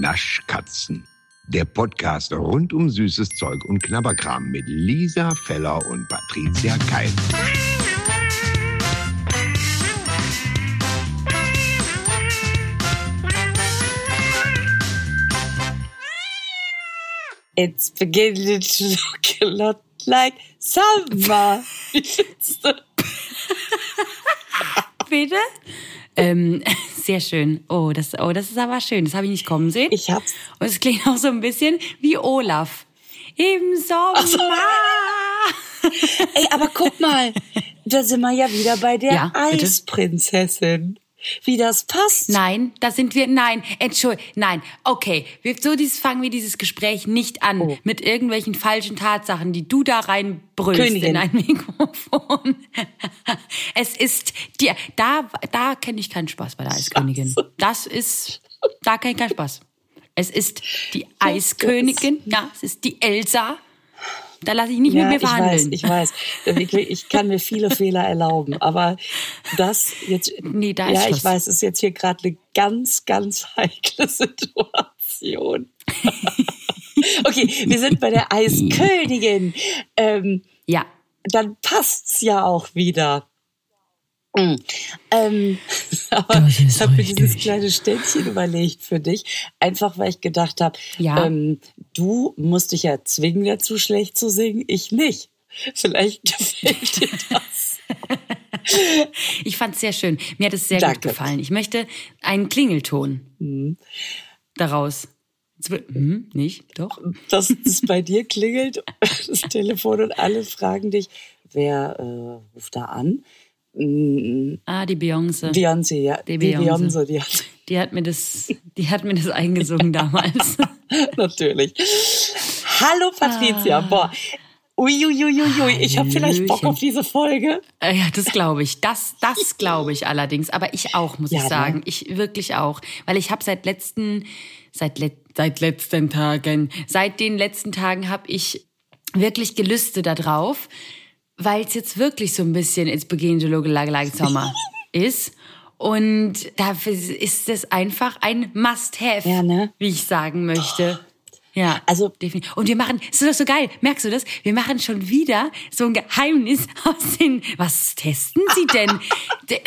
Naschkatzen. Der Podcast rund um süßes Zeug und Knabberkram mit Lisa Feller und Patricia Keil. It's beginning to look a lot like summer. Bitte? Ähm, sehr schön. Oh das, oh, das ist aber schön. Das habe ich nicht kommen sehen. Ich hab's. Und es klingt auch so ein bisschen wie Olaf. Im Sommer. Ey, aber guck mal, da sind wir ja wieder bei der Ja. Eisprinzessin. Wie das passt. Nein, da sind wir. Nein, Entschuldigung. Nein, okay. Wir, so dieses, fangen wir dieses Gespräch nicht an Oh. mit irgendwelchen falschen Tatsachen, die du da reinbrüllst Königin. in ein Mikrofon. es ist dir. Da, da kenne ich keinen Spaß bei der Eiskönigin. Das ist. Da kenne ich keinen Spaß. Es ist die Eiskönigin. Ja, es ist die Elsa. Da lasse ich nicht Ja, mit mir ich weiß, verhandeln. ich weiß. Ich, kann mir viele Fehler erlauben, aber das jetzt, Nee, da ist ja, ich weiß, ist jetzt hier gerade eine ganz, ganz heikle Situation. okay, wir sind bei der Eiskönigin. Ähm, ja. dann passt's ja auch wieder. Mm. Ähm, aber ich habe mir dieses kleine Ständchen überlegt für dich, einfach weil ich gedacht habe, Ja. ähm, du musst dich ja zwingen dazu, schlecht zu singen, ich nicht. Vielleicht gefällt dir das. Ich fand es sehr schön. Mir hat es sehr Danke. gut gefallen. Ich möchte einen Klingelton daraus. Jetzt wird- Hm, nicht? Doch? Dass es bei dir klingelt, das Telefon und alle fragen dich, wer äh, ruft da an? Ah, die Beyoncé. Beyoncé, ja. Die Beyoncé. Die hat Die hat mir das, die hat mir das eingesungen damals. Natürlich. Hallo Patricia. Boah. Uiuiuiui, ich habe vielleicht Bock auf diese Folge. Äh, Ja, das glaube ich. Das, das glaube ich allerdings. Aber ich auch, muss Ja, ich ne? sagen. Ich wirklich auch. Weil ich habe seit letzten, seit, let, seit letzten Tagen, seit den letzten Tagen habe ich wirklich Gelüste da drauf, weil es jetzt wirklich so ein bisschen ins Beginn to look like, like summer ist. Und dafür ist es einfach ein Must-Have, Ja, ne? wie ich sagen möchte. Ja, Also- definitiv. Und wir machen, ist das so geil? Merkst du das? Wir machen schon wieder so ein Geheimnis aus den. Was testen Sie denn? De-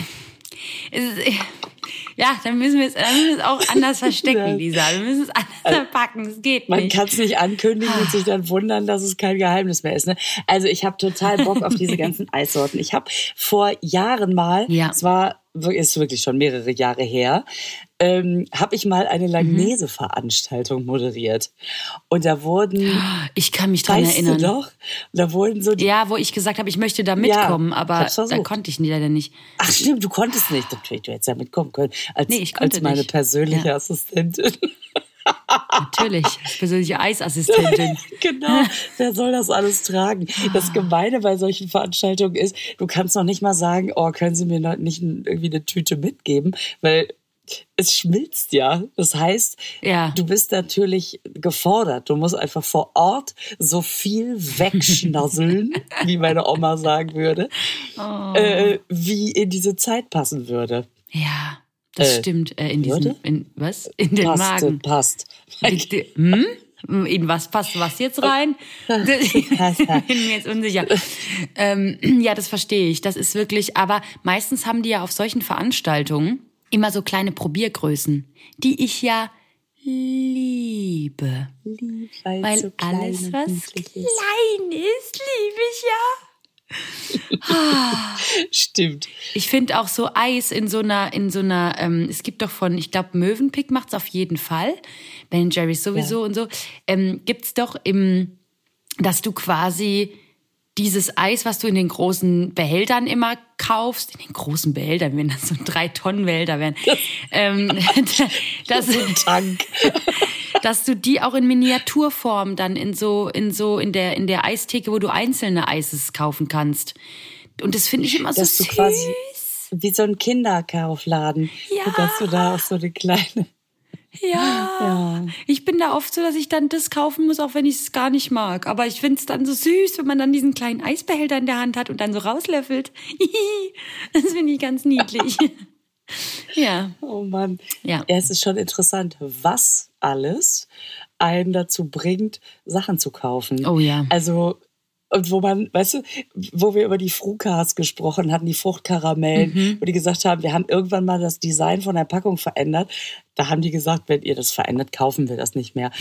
ja, dann müssen wir es, dann müssen wir es auch anders verstecken, Lisa. Wir müssen es anders verpacken. Es geht Man nicht. kann es nicht ankündigen und sich dann wundern, dass es kein Geheimnis mehr ist. Ne? Also ich habe total Bock auf diese ganzen Eissorten. Ich habe vor Jahren mal, Ja. es war ist wirklich schon mehrere Jahre her, ähm, habe ich mal Mhm. eine Langnese-Veranstaltung moderiert. Und da wurden, Ich kann mich dran erinnern. du noch, da wurden so die Ja, wo ich gesagt habe, ich möchte da mitkommen, ich aber da konnte ich leider nicht. Ach stimmt, du konntest nicht. Natürlich, du hättest ja mitkommen können. Als, Nee, ich konnte als meine nicht. persönliche Ja. Assistentin. Natürlich, persönliche Eisassistentin. genau, wer soll das alles tragen? Ah. Das Gemeine bei solchen Veranstaltungen ist, du kannst noch nicht mal sagen, oh, können Sie mir nicht irgendwie eine Tüte mitgeben, weil es schmilzt ja. Das heißt, Ja. du bist natürlich gefordert. Du musst einfach vor Ort so viel wegschnasseln, wie meine Oma sagen würde, Oh. äh, wie in diese Zeit passen würde. Ja, das Äh, stimmt. Äh, in diesem, in, was? In den Passt, Magen. passt. Hm? In was passt was jetzt rein? ich bin mir jetzt unsicher. Ähm, ja, das verstehe ich. Das ist wirklich, aber meistens haben die ja auf solchen Veranstaltungen immer so kleine Probiergrößen, die ich ja liebe. Lieb, weil, Weil so alles, was klein ist, liebe ich ja. Stimmt. Ich finde auch so Eis in so einer, in so einer, ähm, es gibt doch von, ich glaube, Mövenpick macht's auf jeden Fall. Ben Jerry's sowieso und so. Ähm, gibt's doch im, dass du quasi dieses Eis, was du in den großen Behältern immer kaufst, in den großen Behältern, wenn das so drei Tonnen Behälter wären, ähm, dass, Tank. Dass du die auch in Miniaturform dann in so, in so, in der, in der Eistheke, wo du einzelne Eises kaufen kannst. Und das finde ich immer so dass du süß. quasi wie so ein Kinderkaufladen, Ja. dass du da auch so eine kleine. Ja. Ich bin da oft so, dass ich dann das kaufen muss, auch wenn ich es gar nicht mag. Aber ich finde es dann so süß, wenn man dann diesen kleinen Eisbehälter in der Hand hat und dann so rauslöffelt. Das finde ich ganz niedlich. Ja. Oh Mann. Ja. Es ist schon interessant, was alles einen dazu bringt, Sachen zu kaufen. Oh ja. Also und wo man, weißt du, wo wir über die Frukas gesprochen hatten, die Fruchtkaramellen, Mhm. wo die gesagt haben, wir haben irgendwann mal das Design von der Packung verändert. Da haben die gesagt, wenn ihr das verändert, kaufen wir das nicht mehr.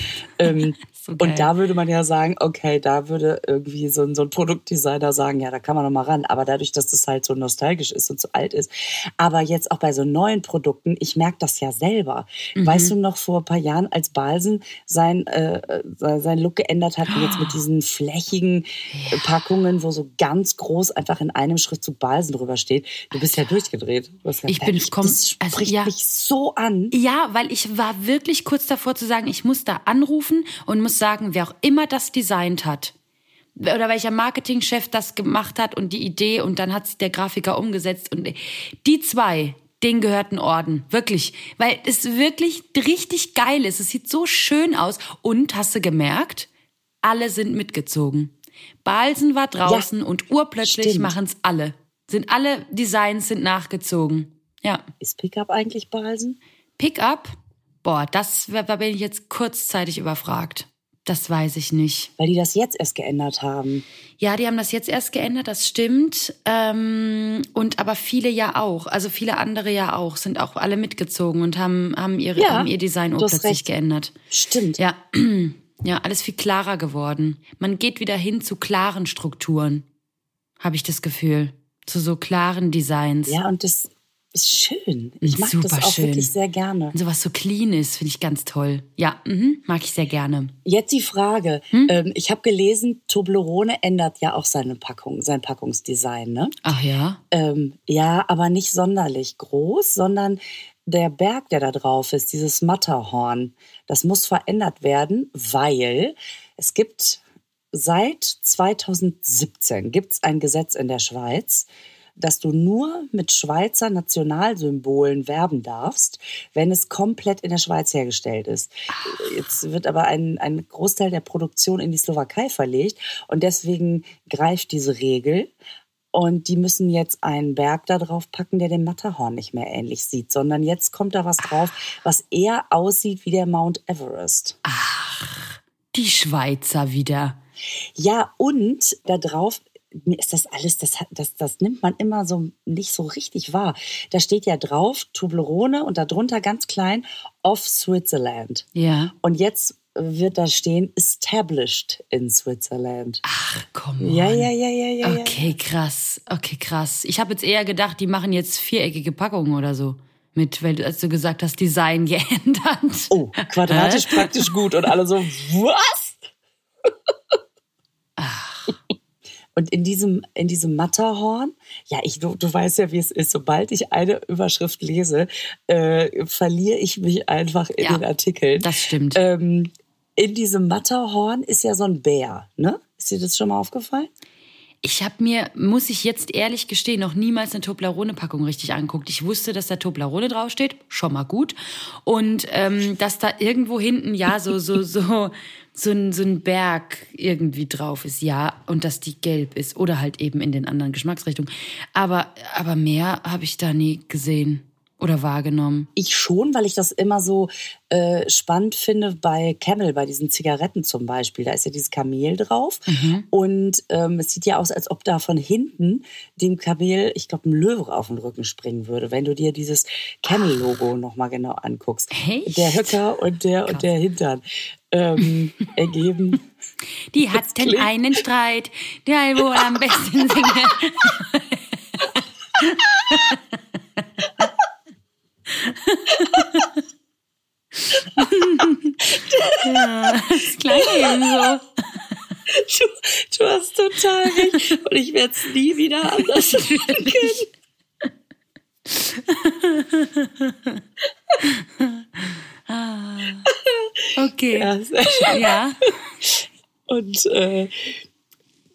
Ähm, So und da würde man ja sagen, okay, da würde irgendwie so ein, so ein Produktdesigner sagen, ja, da kann man noch mal ran. Aber dadurch, dass das halt so nostalgisch ist und so alt ist. Aber jetzt auch bei so neuen Produkten, ich merke das ja selber. Mhm. Weißt du noch vor ein paar Jahren, als Balsen sein, äh, äh, sein Look geändert hat, und jetzt mit diesen flächigen äh, Packungen, wo so ganz groß einfach in einem Schriftzug Balsen drüber steht. Du bist ja durchgedreht. Du hast Ich gesagt, bin "Echt, komm- das also, spricht ja. mich so an. Ja, weil ich war wirklich kurz davor zu sagen, ich muss da anrufen und muss sagen, wer auch immer das designt hat oder welcher Marketingchef das gemacht hat und die Idee und dann hat sich der Grafiker umgesetzt und die zwei, denen gehört ein Orden, wirklich, weil es wirklich richtig geil ist. Es sieht so schön aus und hast du gemerkt, alle sind mitgezogen. Balsen war draußen und urplötzlich machen es alle. Sind alle Designs sind nachgezogen. Ja. Ist Pickup eigentlich Balsen? Pickup? Boah, das da bin ich jetzt kurzzeitig überfragt. Das weiß ich nicht. Weil die das jetzt erst geändert haben. Ja, die haben das jetzt erst geändert, das stimmt. Ähm, und aber viele ja auch. Also viele andere ja auch, sind auch alle mitgezogen und haben, haben, ihre, Ja, haben ihr Design hast plötzlich recht. geändert. Stimmt. Ja. ja, alles viel klarer geworden. Man geht wieder hin zu klaren Strukturen, habe ich das Gefühl. Zu so klaren Designs. Ja, und das ist schön. Ich mag Super das auch schön. wirklich sehr gerne. Und sowas so clean ist, finde ich ganz toll. Ja, mhm, mag ich sehr gerne. Jetzt die Frage. Hm? Ähm, ich habe gelesen, Toblerone ändert ja auch seine Packung, sein Packungsdesign. Ne? Ach ja? Ähm, ja, aber nicht sonderlich groß, sondern der Berg, der da drauf ist, dieses Matterhorn, das muss verändert werden, weil es gibt seit 2017 gibt es ein Gesetz in der Schweiz, dass du nur mit Schweizer Nationalsymbolen werben darfst, wenn es komplett in der Schweiz hergestellt ist. Jetzt wird aber ein, ein Großteil der Produktion in die Slowakei verlegt und deswegen greift diese Regel. Und die müssen jetzt einen Berg da drauf packen, der dem Matterhorn nicht mehr ähnlich sieht, sondern jetzt kommt da was drauf, was eher aussieht wie der Mount Everest. Die Schweizer wieder. Ja, und da drauf mir ist das alles, das, das, das nimmt man immer so nicht so richtig wahr. Da steht ja drauf Toblerone und darunter ganz klein of Switzerland. Ja. Und jetzt wird da stehen established in Switzerland. Ach, komm. Ja, ja, ja, ja, ja. ja. Okay, krass. Okay, krass. Ich habe jetzt eher gedacht, die machen jetzt viereckige Packungen oder so. Mit, weil du, als du gesagt hast, Design geändert. Oh, quadratisch praktisch gut. Und alle so, was? Und in diesem, in diesem Matterhorn, ja, ich, du, du weißt ja, wie es ist. Sobald ich eine Überschrift lese, äh, verliere ich mich einfach in Ja, den Artikeln. Das stimmt. Ähm, in diesem Matterhorn ist ja so ein Bär, ne? Ist dir das schon mal aufgefallen? Ich habe mir, muss ich jetzt ehrlich gestehen, noch niemals eine Toblerone-Packung richtig angeguckt. Ich wusste, dass da Toblerone draufsteht, schon mal gut. Und ähm, dass da irgendwo hinten, ja, so, so, so, so ein, so ein Berg irgendwie drauf ist, ja. Und dass die gelb ist oder halt eben in den anderen Geschmacksrichtungen. Aber, aber mehr habe ich da nie gesehen oder wahrgenommen. Ich schon, weil ich das immer so äh, spannend finde bei Camel, bei diesen Zigaretten zum Beispiel. Da ist ja dieses Kamel drauf. Und ähm, es sieht ja aus, als ob da von hinten dem Kamel, ich glaube, ein Löwe auf den Rücken springen würde, wenn du dir dieses Camel-Logo nochmal genau anguckst. Echt? Der Höcker und der und der Hintern ähm, ergeben. Die hatten einen Streit, der wohl am besten singe. ja, das klang eben so. Du, du hast total recht. Und ich werde es nie wieder anders machen können. Okay. Ja. Ja. Und äh,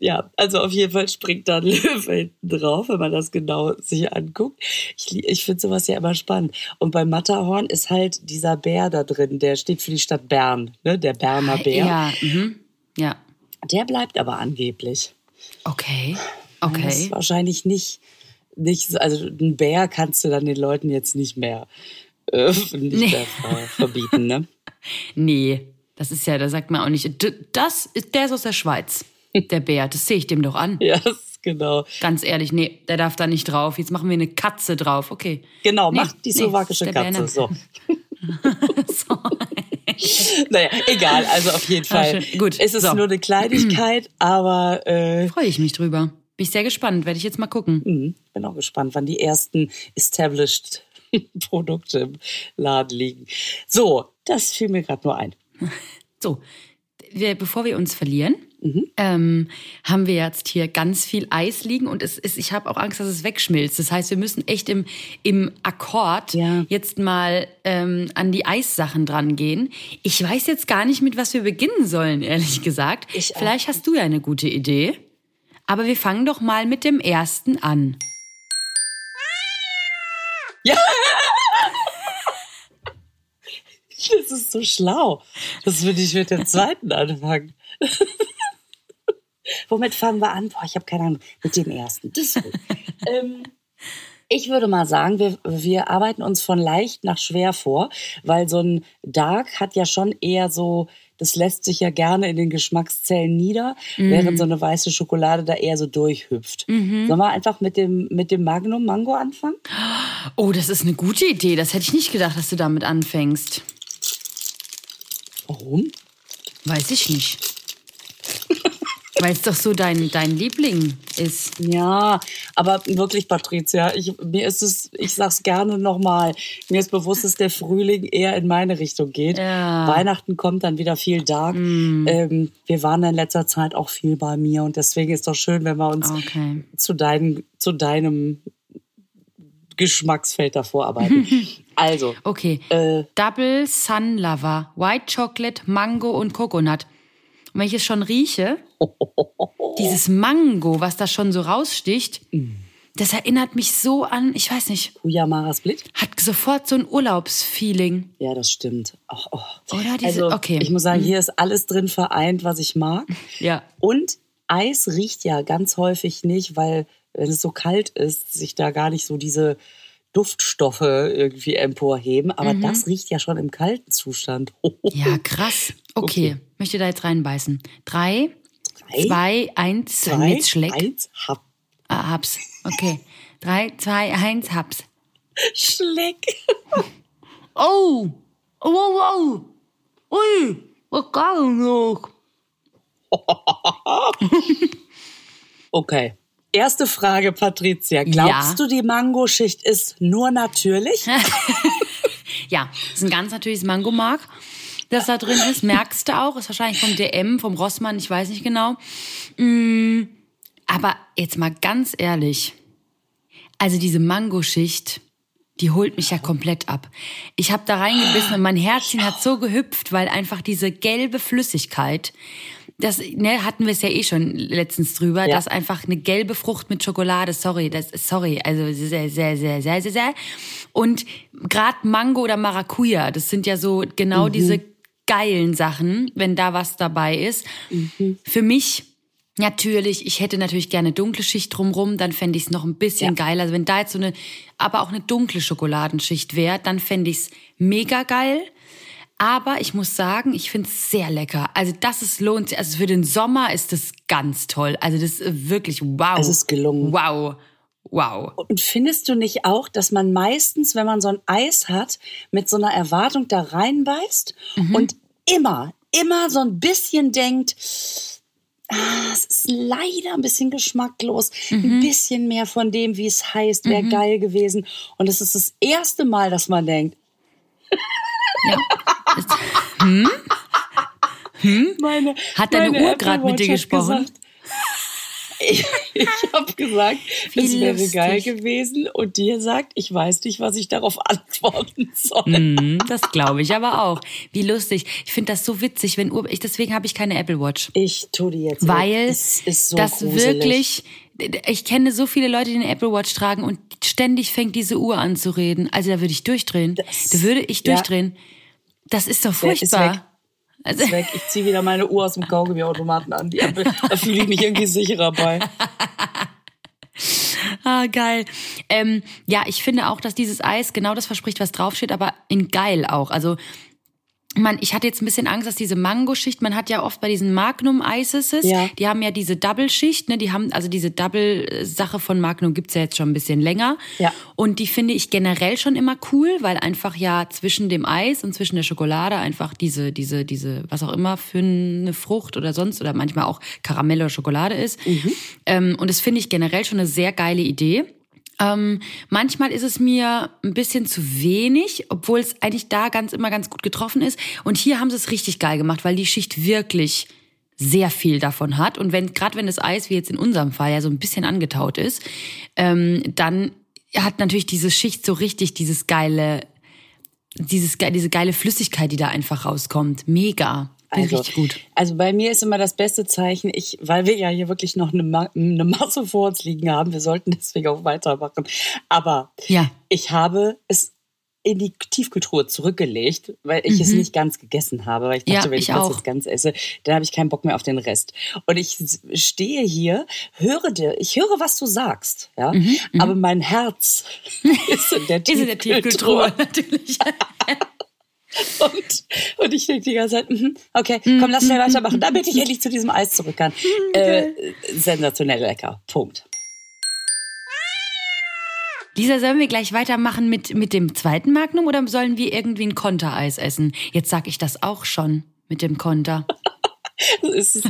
ja, also auf jeden Fall springt da ein Löwe hinten drauf, wenn man das genau sich anguckt. Ich, ich finde sowas ja immer spannend. Und beim Matterhorn ist halt dieser Bär da drin, der steht für die Stadt Bern, ne? der Berner Bär. Ja, mhm. ja. Der bleibt aber angeblich. Okay. Das Okay. ist wahrscheinlich nicht, nicht, so- also ein Bär kannst du dann den Leuten jetzt nicht mehr, äh, nicht Nee. mehr ver verbieten, ne? nee, das ist ja, da sagt man auch nicht. Das ist, der ist aus der Schweiz. Der Bär, das sehe ich dem doch an. Ja, genau. Ganz ehrlich, nee, der darf da nicht drauf. Jetzt machen wir eine Katze drauf. Okay. Genau, Nee, macht die nee, slowakische Bär Katze. ne- So. So. Naja, egal. Also auf jeden Ah, Fall. schön. Gut, Es ist so. nur eine Kleinigkeit, aber äh, Freue ich mich drüber. Bin ich sehr gespannt. Werde ich jetzt mal gucken. hm, bin auch gespannt, wann die ersten established Produkte im Laden liegen. So, das fiel mir gerade nur ein. So, wir, bevor wir uns verlieren, Mhm. ähm, haben wir jetzt hier ganz viel Eis liegen und es ist, ich habe auch Angst, dass es wegschmilzt. Das heißt, wir müssen echt im, im Akkord Ja. jetzt mal ähm, an die Eissachen dran gehen. Ich weiß jetzt gar nicht, mit was wir beginnen sollen, ehrlich gesagt. Ich. Vielleicht hast du ja eine gute Idee. Aber wir fangen doch mal mit dem ersten an. Ja. Das ist so schlau. Das würde ich mit dem zweiten anfangen. Womit fangen wir an? Boah, ich habe keine Ahnung. Mit dem ersten. Ähm, ich würde mal sagen, wir, wir arbeiten uns von leicht nach schwer vor, weil so ein Dark hat ja schon eher so, das lässt sich ja gerne in den Geschmackszellen nieder, während so eine weiße Schokolade da eher so durchhüpft. Sollen wir einfach mit dem, mit dem Magnum Mango anfangen? Oh, das ist eine gute Idee. Das hätte ich nicht gedacht, dass du damit anfängst. Warum? Weiß ich nicht. Weil es doch so dein, dein Liebling ist. Ja, aber wirklich, Patricia, ich, mir ist es, ich sag's gerne nochmal, mir ist bewusst, dass der Frühling eher in meine Richtung geht. Ja. Weihnachten kommt dann wieder viel Dark. Ähm, wir waren in letzter Zeit auch viel bei mir und deswegen ist doch schön, wenn wir uns Okay. zu, dein, zu deinem Geschmacksfeld davor arbeiten. also, Okay. äh, Double Sun Lover, White Chocolate, Mango und Coconut. Und wenn ich es schon rieche, dieses Mango, was da schon so raussticht, das erinnert mich so an, ich weiß nicht, Kuyamaras Blit? hat sofort so ein Urlaubsfeeling. Ja, das stimmt. Oh. Oder diese- also, okay. Ich muss sagen, hier ist alles drin vereint, was ich mag. Ja. Und Eis riecht ja ganz häufig nicht, weil wenn es so kalt ist, sich da gar nicht so diese Duftstoffe irgendwie emporheben. Aber das riecht ja schon im kalten Zustand. Ja, krass. Okay, möchte da jetzt reinbeißen. Drei, Drei, zwei, eins, zwei, jetzt schlägt. eins, hab, Ah, hab's. Okay. Drei, zwei, eins, hab's. schleck. Oh! Oh, wow, wow! Ui! Was kann noch? Okay. Erste Frage, Patricia. Glaubst Ja. du, die Mangoschicht ist nur natürlich? Ja, das ist ein ganz natürliches Mangomark, das da drin ist. Merkst du auch. Ist wahrscheinlich vom DM, vom Rossmann, ich weiß nicht genau. Mm, aber jetzt mal ganz ehrlich. Also diese Mangoschicht, die holt mich ja komplett ab. Ich habe da reingebissen und mein Herzchen hat so gehüpft, weil einfach diese gelbe Flüssigkeit, das ne, hatten wir es ja eh schon letztens drüber, Ja. dass einfach eine gelbe Frucht mit Schokolade, sorry, das sorry, also sehr sehr sehr sehr sehr sehr und gerade Mango oder Maracuja, das sind ja so genau diese geilen Sachen, wenn da was dabei ist. Für mich Natürlich, ich hätte natürlich gerne dunkle Schicht drumrum, dann fände ich es noch ein bisschen Ja. geiler. Also wenn da jetzt so eine, aber auch eine dunkle Schokoladenschicht wäre, dann fände ich es mega geil. Aber ich muss sagen, ich finde es sehr lecker. Also das ist lohnt sich. Also für den Sommer ist das ganz toll. Also das ist wirklich wow. Es ist gelungen. Wow. Wow. Und findest du nicht auch, dass man meistens, wenn man so ein Eis hat, mit so einer Erwartung da reinbeißt Mhm. und immer, immer so ein bisschen denkt, ah, es ist leider ein bisschen geschmacklos, Mhm. ein bisschen mehr von dem, wie es heißt, wäre geil gewesen. Und es ist das erste Mal, dass man denkt, Ja. meine, Hat deine Uhr grad mit dir gesprochen? gesagt- Ich, ich habe gesagt, Wie es wäre lustig. geil gewesen und dir sagt, ich weiß nicht, was ich darauf antworten soll. Mhm, das glaube ich aber auch. Wie lustig. Ich finde das so witzig, wenn Uhr, ich, deswegen habe ich keine Apple Watch. Ich tu die jetzt. weil weg. es ist so das gruselig. wirklich, ich kenne so viele Leute, die eine Apple Watch tragen und ständig fängt diese Uhr an zu reden. Also da würde ich durchdrehen. Das- da würde ich ja. durchdrehen. Das ist doch Der ist furchtbar. Also, weg. Ich ziehe wieder meine Uhr aus dem Kaugummiautomaten an. Die Apple, da fühle ich mich irgendwie sicherer bei. ah, geil. Ähm, ja, ich finde auch, dass dieses Eis genau das verspricht, was draufsteht, aber in geil auch. Also man, ich hatte jetzt ein bisschen Angst, dass diese Mango-Schicht, man hat ja oft bei diesen Magnum-Ices, Ja. die haben ja diese Double-Schicht, ne, die haben, also diese Double-Sache von Magnum gibt's ja jetzt schon ein bisschen länger. Ja. Und die finde ich generell schon immer cool, weil einfach ja zwischen dem Eis und zwischen der Schokolade einfach diese, diese, diese, was auch immer für eine Frucht oder sonst oder manchmal auch Karamell oder Schokolade ist. Ähm, und das finde ich generell schon eine sehr geile Idee. Ähm, manchmal ist es mir ein bisschen zu wenig, obwohl es eigentlich da ganz immer ganz gut getroffen ist. Und hier haben sie es richtig geil gemacht, weil die Schicht wirklich sehr viel davon hat. Und wenn, gerade wenn das Eis, wie jetzt in unserem Fall, ja so ein bisschen angetaut ist, ähm, dann hat natürlich diese Schicht so richtig dieses geile, dieses, diese geile Flüssigkeit, die da einfach rauskommt. Mega. Bin richtig gut. Also bei mir ist immer das beste Zeichen, ich, weil wir ja hier wirklich noch eine, Ma eine Masse vor uns liegen haben, wir sollten deswegen auch weitermachen. Aber Ja. ich habe es in die Tiefkühltruhe zurückgelegt, weil ich es nicht ganz gegessen habe, weil ich dachte, Mhm. Ja, wenn ich ich, das jetzt ganz esse, dann habe ich keinen Bock mehr auf den Rest. Und ich stehe hier, höre dir, ich höre, was du sagst, ja, aber mein Herz ist in der Mhm, Ist in der Tiefkühltruhe. natürlich. Und, und ich denke die ganze Zeit, mhm, okay, komm, lass schnell weitermachen, damit ich endlich zu diesem Eis zurück kann. Äh, sensationell lecker. Punkt. Lisa, sollen wir gleich weitermachen mit, mit dem zweiten Magnum oder sollen wir irgendwie ein Kontereis essen? Jetzt sag ich das auch schon mit dem Konter. Ist, ist,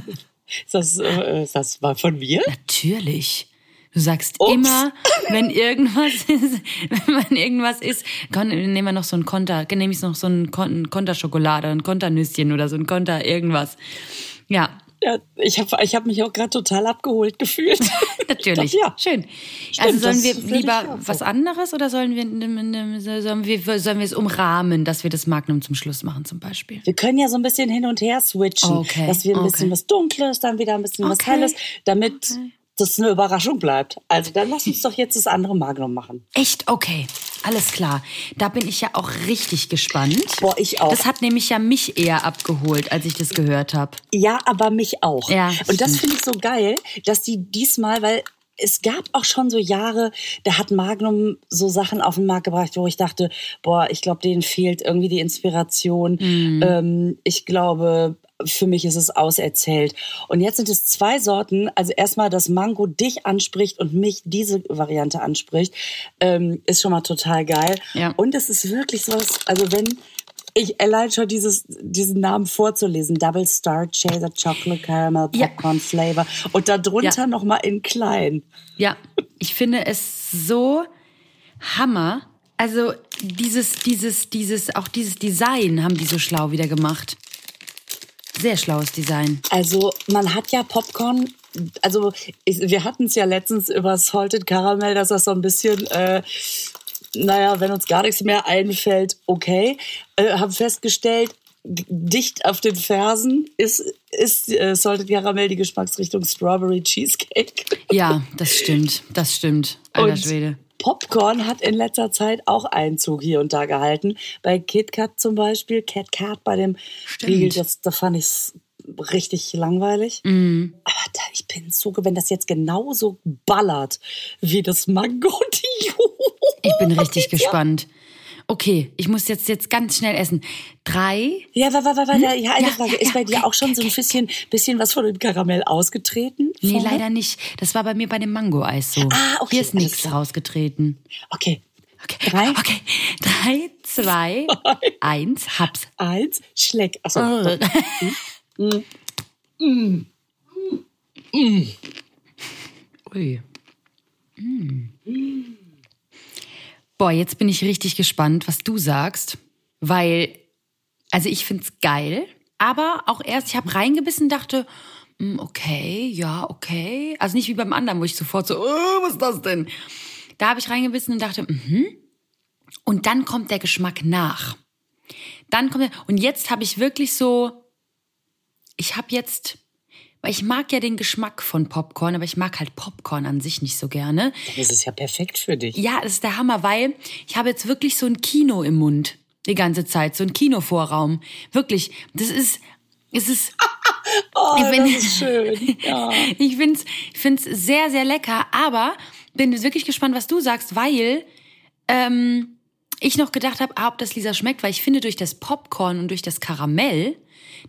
das, äh, ist das mal von mir? Natürlich. Du sagst Ups. immer, wenn irgendwas ist, wenn irgendwas ist, nehmen wir noch so ein Konter, nehme ich noch so ein Kon- Konterschokolade, ein Konternüsschen oder so ein Konter irgendwas. Ja, Ja, ich habe ich hab mich auch gerade total abgeholt gefühlt. natürlich. Ich dachte, ja. Schön. Stimmt, also sollen wir lieber was anderes oder sollen wir, sollen wir, sollen wir es umrahmen, dass wir das Magnum zum Schluss machen zum Beispiel? Wir können ja so ein bisschen hin und her switchen, Okay, dass wir ein okay. bisschen was Dunkles, dann wieder ein bisschen was Okay, Helles, damit das eine Überraschung bleibt. Also dann lass uns doch jetzt das andere Magnum machen. Echt? Okay. Alles klar. Da bin ich ja auch richtig gespannt. Boah, ich auch. Das hat nämlich ja mich eher abgeholt, als ich das gehört habe. Ja, aber mich auch. Ja, und das finde ich so geil, dass die diesmal, weil es gab auch schon so Jahre, da hat Magnum so Sachen auf den Markt gebracht, wo ich dachte, boah, ich glaube, denen fehlt irgendwie die Inspiration. Mhm. Ähm, ich glaube, für mich ist es auserzählt. Und jetzt sind es zwei Sorten. Also erstmal, dass Mango dich anspricht und mich diese Variante anspricht, ähm, ist schon mal total geil. Ja. Und es ist wirklich so, also wenn ich allein schon dieses, diesen Namen vorzulesen, Double Star Chaser Chocolate Caramel Ja. Popcorn Flavor und darunter Ja. noch mal in klein. Ja, ich finde es so Hammer. Also dieses, dieses, dieses, auch dieses Design haben die so schlau wieder gemacht. Sehr schlaues Design. Also man hat ja Popcorn, also ich, wir hatten es ja letztens über Salted Caramel, dass das so ein bisschen, äh, naja, wenn uns gar nichts mehr einfällt, okay. Äh, haben festgestellt, dicht auf den Fersen ist, ist äh, Salted Caramel die Geschmacksrichtung Strawberry Cheesecake. Ja, das stimmt. Das stimmt. Alter Und Schwede. Popcorn hat in letzter Zeit auch Einzug hier und da gehalten. Bei KitKat zum Beispiel, Cat Cat bei dem Riegel, das, da fand ich richtig langweilig. Mhm. Aber da, ich bin so, wenn das jetzt genauso ballert wie das Mango und die Ich bin richtig gespannt. Okay, ich muss jetzt, jetzt ganz schnell essen. Drei. Ja, warte, warte, warte, ja, eine Ja, Frage. ja, Ist bei dir auch schon so ein bisschen, bisschen was von dem Karamell ausgetreten? Nee, vorher? leider nicht. Das war bei mir bei dem Mango-Eis so. Ah, okay, Hier ist nichts rausgetreten. Okay. Okay. Drei? Okay. Drei, zwei, eins, hab's. Eins, Schleck. Achso. Oh. Ui. Mm. Boah, jetzt bin ich richtig gespannt, was du sagst, weil, also ich find's geil, aber auch erst, ich habe reingebissen, dachte, mm, okay, ja, okay. Also nicht wie beim anderen, wo ich sofort so, oh, was ist das denn? Da habe ich reingebissen und dachte, mhm. Und dann kommt der Geschmack nach. Dann kommt er, und jetzt habe ich wirklich so, ich habe jetzt, weil ich mag ja den Geschmack von Popcorn, aber ich mag halt Popcorn an sich nicht so gerne. Das ist ja perfekt für dich. Ja, das ist der Hammer, weil ich habe jetzt wirklich so ein Kino im Mund die ganze Zeit, so ein Kinovorraum. Wirklich, das ist, es ist, Oh, Ich bin- das ist schön. Ja. ich find's, ich find's sehr, sehr lecker, aber bin wirklich gespannt, was du sagst, weil ähm, ich noch gedacht habe, ah, ob das Lisa schmeckt, weil ich finde, durch das Popcorn und durch das Karamell,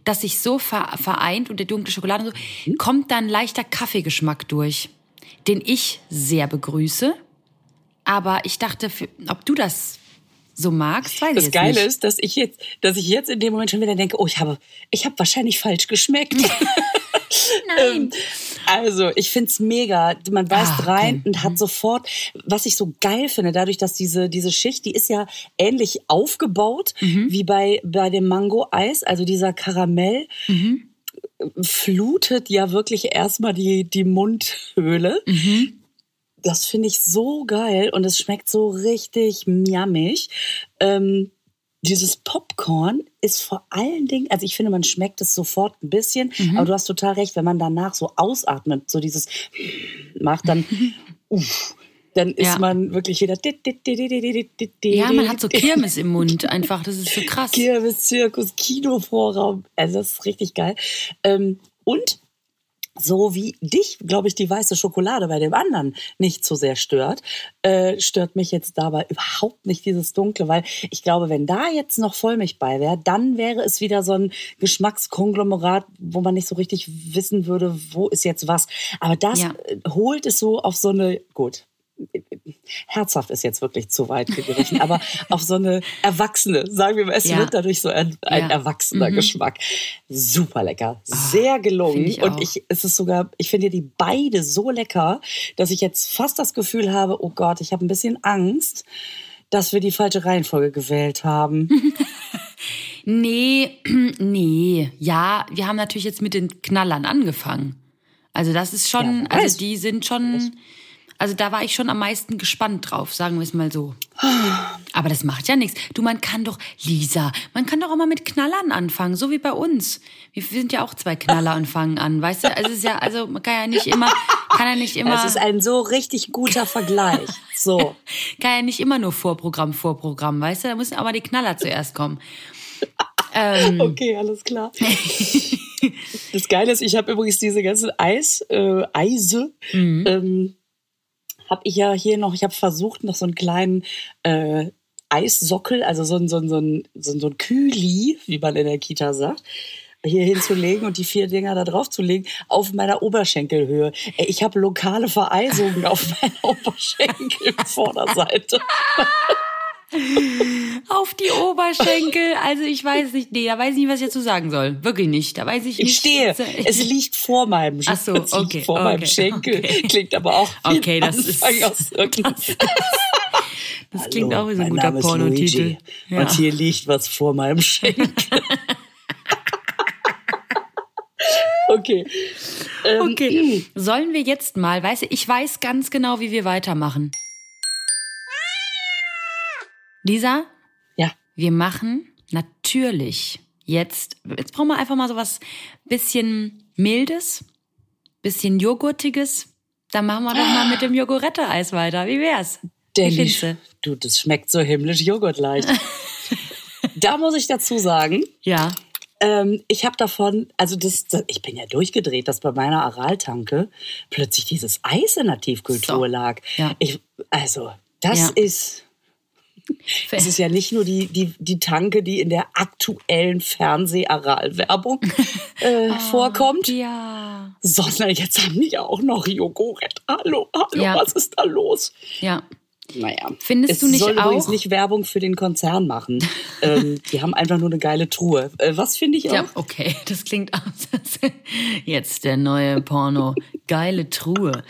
das sich so vereint und der dunkle Schokolade und so, mhm. kommt dann leichter Kaffeegeschmack durch, den ich sehr begrüße. Aber ich dachte, ob du das so magst, weiß das ich Geile nicht. ist, dass ich jetzt, dass ich jetzt in dem Moment schon wieder denke, oh, ich habe, ich habe wahrscheinlich falsch geschmeckt. Nein. Ähm, also, ich find's mega. Man beißt ah, okay. rein und hat mhm. sofort, was ich so geil finde, dadurch, dass diese, diese Schicht, die ist ja ähnlich aufgebaut mhm. wie bei, bei dem Mango-Eis, also dieser Karamell. Mhm. flutet ja wirklich erstmal die, die Mundhöhle. Mhm. Das finde ich so geil und es schmeckt so richtig miamig. Ähm, dieses Popcorn ist vor allen Dingen, also ich finde, man schmeckt es sofort ein bisschen, mhm. aber du hast total recht, wenn man danach so ausatmet, so dieses macht, dann uff, dann ist ja. man wirklich wieder. Ja, man hat so Kirmes im Mund einfach. Das ist so krass. Kirmes, Zirkus, Kinovorraum. Also das ist richtig geil. Ähm, und so wie dich, glaube ich, die weiße Schokolade bei dem anderen nicht so sehr stört, äh, stört mich jetzt dabei überhaupt nicht dieses Dunkle, weil ich glaube, wenn da jetzt noch Vollmilch bei wäre, dann wäre es wieder so ein Geschmackskonglomerat, wo man nicht so richtig wissen würde, wo ist jetzt was. Aber das ja. holt es so auf so eine, gut, herzhaft ist jetzt wirklich zu weit gegriffen, aber auf so eine Erwachsene, sagen wir mal, es ja. wird dadurch so ein, ein ja. erwachsener mhm. Geschmack. Super lecker, ah, sehr gelungen. Ich und ich, es ist sogar, ich finde die beide so lecker, dass ich jetzt fast das Gefühl habe, oh Gott, ich habe ein bisschen Angst, dass wir die falsche Reihenfolge gewählt haben. nee, nee, ja, wir haben natürlich jetzt mit den Knallern angefangen. Also das ist schon, ja, also die sind schon also da war ich schon am meisten gespannt drauf, sagen wir es mal so. Aber das macht ja nichts. Du, man kann doch, Lisa, man kann doch auch mal mit Knallern anfangen, so wie bei uns. Wir sind ja auch zwei Knaller und fangen an, weißt du? Also es ist ja, also man kann ja nicht immer, kann ja nicht immer. Es ist ein so richtig guter Vergleich. So. kann ja nicht immer nur Vorprogramm, Vorprogramm, weißt du? Da müssen aber die Knaller zuerst kommen. Ähm, okay, alles klar. das Geile ist, ich habe übrigens diese ganzen Eis, äh, Eise, mhm. ähm, habe ich ja hier noch, ich habe versucht, noch so einen kleinen äh, Eissockel, also so ein, so, ein, so, ein, so ein Kühli, wie man in der Kita sagt, hier hinzulegen und die vier Dinger da drauf zu legen, auf meiner Oberschenkelhöhe. Ich habe lokale Vereisungen auf meiner Oberschenkelvorderseite. auf die Oberschenkel. Also ich weiß nicht, nee, da weiß ich nicht, was ich dazu sagen soll. Wirklich nicht. Da weiß ich nicht. Ich stehe. Es liegt vor meinem Ach so, okay. Vor okay, meinem Schenkel. Okay. Klingt aber auch Okay, das ist, das, das klingt Hallo, auch wie so ein guter Pornotitel. Ja. Und hier liegt was vor meinem Schenkel. okay. Ähm, okay. Sollen wir jetzt mal, weißt du, ich weiß ganz genau, wie wir weitermachen. Lisa? Ja. Wir machen natürlich jetzt, jetzt brauchen wir einfach mal so was bisschen mildes, bisschen joghurtiges. Dann machen wir doch mal mit dem Jogurette-Eis weiter. Wie wär's? Wie du, das schmeckt so himmlisch joghurtleicht. da muss ich dazu sagen. Ja. Ähm, ich habe davon, also das, das, ich bin ja durchgedreht, dass bei meiner Araltanke plötzlich dieses Eis in der Tiefkultur so. lag. Ja. Ich, also, das ja. ist es ist ja nicht nur die, die, die Tanke, die in der aktuellen Fernseh-Aral-Werbung äh, oh, vorkommt. Ja. Sondern jetzt haben die auch noch Joghurt. Hallo, hallo, ja. was ist da los? Ja. Naja. Findest es du nicht soll auch? übrigens nicht Werbung für den Konzern machen. ähm, die haben einfach nur eine geile Truhe. Äh, was finde ich auch? Ja, okay, das klingt aus. Jetzt der neue Porno. Geile Truhe.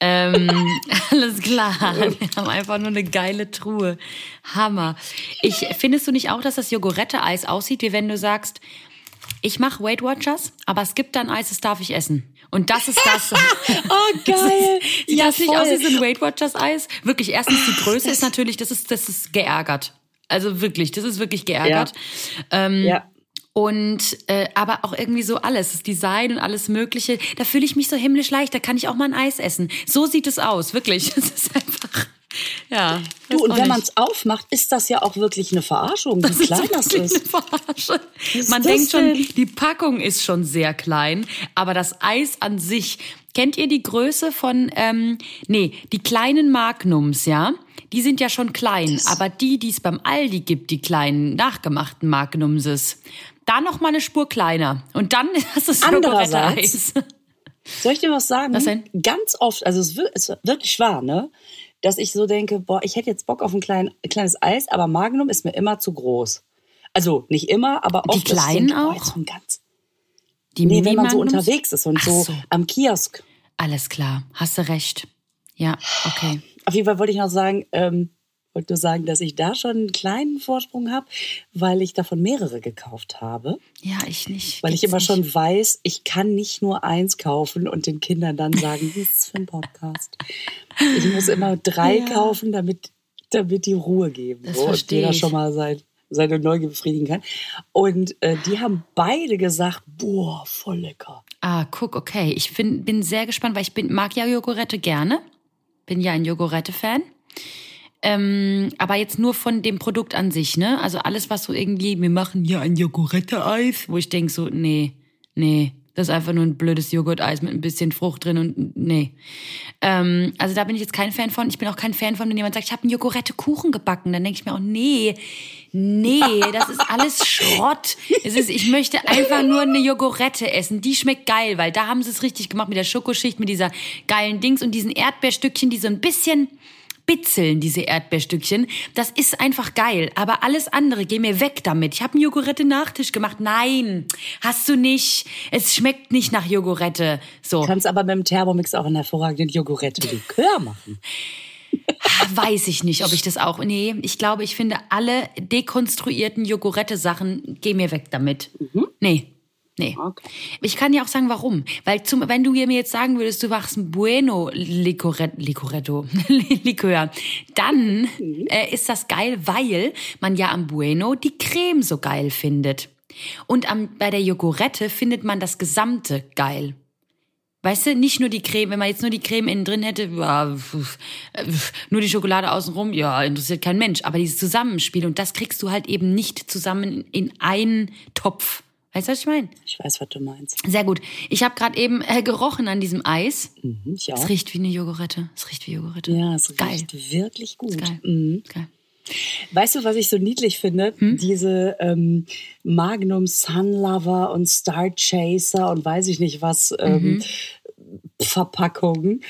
Ähm, alles klar. Wir haben einfach nur eine geile Truhe. Hammer. Ich, findest du nicht auch, dass das Jogurette-Eis aussieht, wie wenn du sagst, ich mache Weight Watchers, aber es gibt dann Eis, das darf ich essen. Und das ist das. oh, geil. Sieht ja, das nicht voll. aus wie so ein Weight Watchers Eis? Wirklich, erstens, die Größe ist natürlich, das ist, das ist geärgert. Also wirklich, das ist wirklich geärgert. Ja. Ähm, ja. Und äh, aber auch irgendwie so alles, das Design und alles Mögliche. Da fühle ich mich so himmlisch leicht. Da kann ich auch mal ein Eis essen. So sieht es aus, wirklich. Es ist einfach. Ja. Du, und wenn man es aufmacht, ist das ja auch wirklich eine Verarschung, wie klein das ist. Man denkt schon, die Packung ist schon sehr klein, aber das Eis an sich, kennt ihr die Größe von, ähm, nee, die kleinen Magnums, ja? die sind ja schon klein. aber die, die es beim Aldi gibt, die kleinen nachgemachten Magnumses, da noch mal eine Spur kleiner. Und dann hast du das Andererseits, Soll ich dir was sagen? Was denn? Ganz oft, also es ist wirklich wahr, ne? Dass ich so denke, boah, ich hätte jetzt Bock auf ein klein, kleines Eis, aber Magnum ist mir immer zu groß. Also nicht immer, aber oft. Die kleinen denke, boah, auch? jetzt so ganz, Die nee, wenn man so unterwegs ist und so, so. am Kiosk. Alles klar, hast du recht. Ja, okay. Auf jeden Fall wollte ich noch sagen, ähm, wollte nur sagen, dass ich da schon einen kleinen Vorsprung habe, weil ich davon mehrere gekauft habe. Ja, ich nicht. Weil ich immer nicht. schon weiß, ich kann nicht nur eins kaufen und den Kindern dann sagen, was ist für ein Podcast? Ich muss immer drei Ja. kaufen, damit, damit die Ruhe geben. Das so, verstehe jeder ich. schon mal sein, seine Neugier befriedigen kann. Und äh, die haben beide gesagt, boah, voll lecker. Ah, guck, okay. Ich bin, bin sehr gespannt, weil ich bin, mag ja Jogurette gerne. Bin ja ein Jogurette-Fan. Ähm, aber jetzt nur von dem Produkt an sich, ne? Also alles, was so irgendwie, wir machen hier ein Jogurette-Eis, wo ich denke so, nee, nee, das ist einfach nur ein blödes Joghurt-Eis mit ein bisschen Frucht drin und nee. Ähm, also da bin ich jetzt kein Fan von. Ich bin auch kein Fan von, wenn jemand sagt, ich habe einen Jogurette-Kuchen gebacken. Dann denke ich mir auch, nee, nee, das ist alles Schrott. Es ist, ich möchte einfach nur eine Jogurette essen. Die schmeckt geil, weil da haben sie es richtig gemacht mit der Schokoschicht, mit dieser geilen Dings und diesen Erdbeerstückchen, die so ein bisschen bitzeln, diese Erdbeerstückchen. Das ist einfach geil. Aber alles andere, geh mir weg damit. Ich habe einen Jogurette-Nachtisch gemacht. Nein, hast du nicht. Es schmeckt nicht nach Jogurette. So. Du kannst aber mit dem Thermomix auch einen hervorragenden Jogurette-Likör machen. Weiß ich nicht, ob ich das auch. Nee, ich glaube, ich finde alle dekonstruierten Jogurette-Sachen, geh mir weg damit. Nee. Nee. Okay. Ich kann dir auch sagen, warum. Weil zum, wenn du mir jetzt sagen würdest, du machst ein Bueno Licoretto, Licoretto, Likör, dann äh, ist das geil, weil man ja am Bueno die Creme so geil findet. Und am, bei der Jogurette findet man das Gesamte geil. Weißt du, nicht nur die Creme, wenn man jetzt nur die Creme innen drin hätte, ja, äh, nur die Schokolade außenrum, ja, interessiert kein Mensch. Aber dieses Zusammenspiel, und das kriegst du halt eben nicht zusammen in einen Topf. Weißt du, was ich meine? Ich weiß, was du meinst. Sehr gut. Ich habe gerade eben äh, gerochen an diesem Eis. Mhm, ich Es auch. riecht wie eine Jogurette. Es riecht wie Jogurette. Ja, es Geil. riecht wirklich gut. Geil. Mhm. Geil. Weißt du, was ich so niedlich finde? Hm? Diese ähm, Magnum Sunlover und Star Chaser und weiß ich nicht was ähm, Mhm. Verpackungen.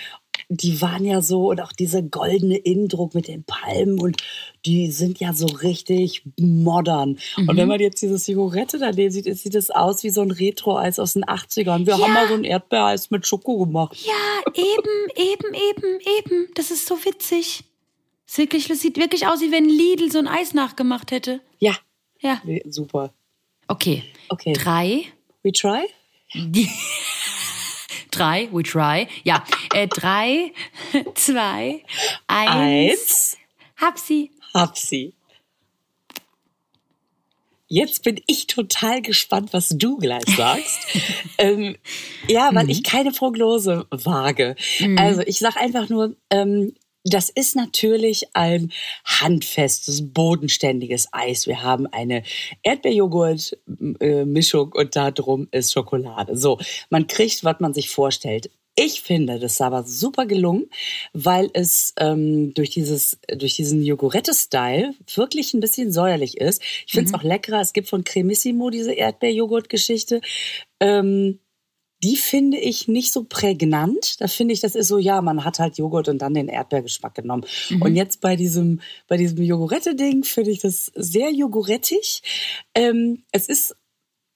Die waren ja so, und auch dieser goldene Innendruck mit den Palmen und die sind ja so richtig modern. Und Mhm. wenn man jetzt diese Zigarette daneben sieht, sieht es aus wie so ein Retro-Eis aus den 80ern. Wir Ja. haben mal so ein Erdbeereis mit Schoko gemacht. Ja, eben, eben, eben, eben. Das ist so witzig. Es wirklich, das sieht wirklich aus, wie wenn Lidl so ein Eis nachgemacht hätte. Ja, Ja. super. Okay. Okay. Drei. We try? Drei, we try. Ja, äh, drei, zwei, eins. Eins. Hab sie. Hab sie. Jetzt bin ich total gespannt, was du gleich sagst. ähm, ja, weil ich keine Prognose wage. Also ich sag einfach nur, ähm, das ist natürlich ein handfestes, bodenständiges Eis. Wir haben eine Erdbeerjoghurt-Mischung und da drum ist Schokolade. So, man kriegt, was man sich vorstellt. Ich finde das aber super gelungen, weil es ähm, durch dieses durch diesen Jogurette-Style wirklich ein bisschen säuerlich ist. Ich finde es auch leckerer. Es gibt von Cremissimo diese Erdbeerjoghurt-Geschichte. Ähm, die finde ich nicht so prägnant. Da finde ich, das ist so, ja, man hat halt Joghurt und dann den Erdbeergeschmack genommen. Und jetzt bei diesem, bei diesem Jogurette-Ding finde ich das sehr jogurettig. Ähm, es ist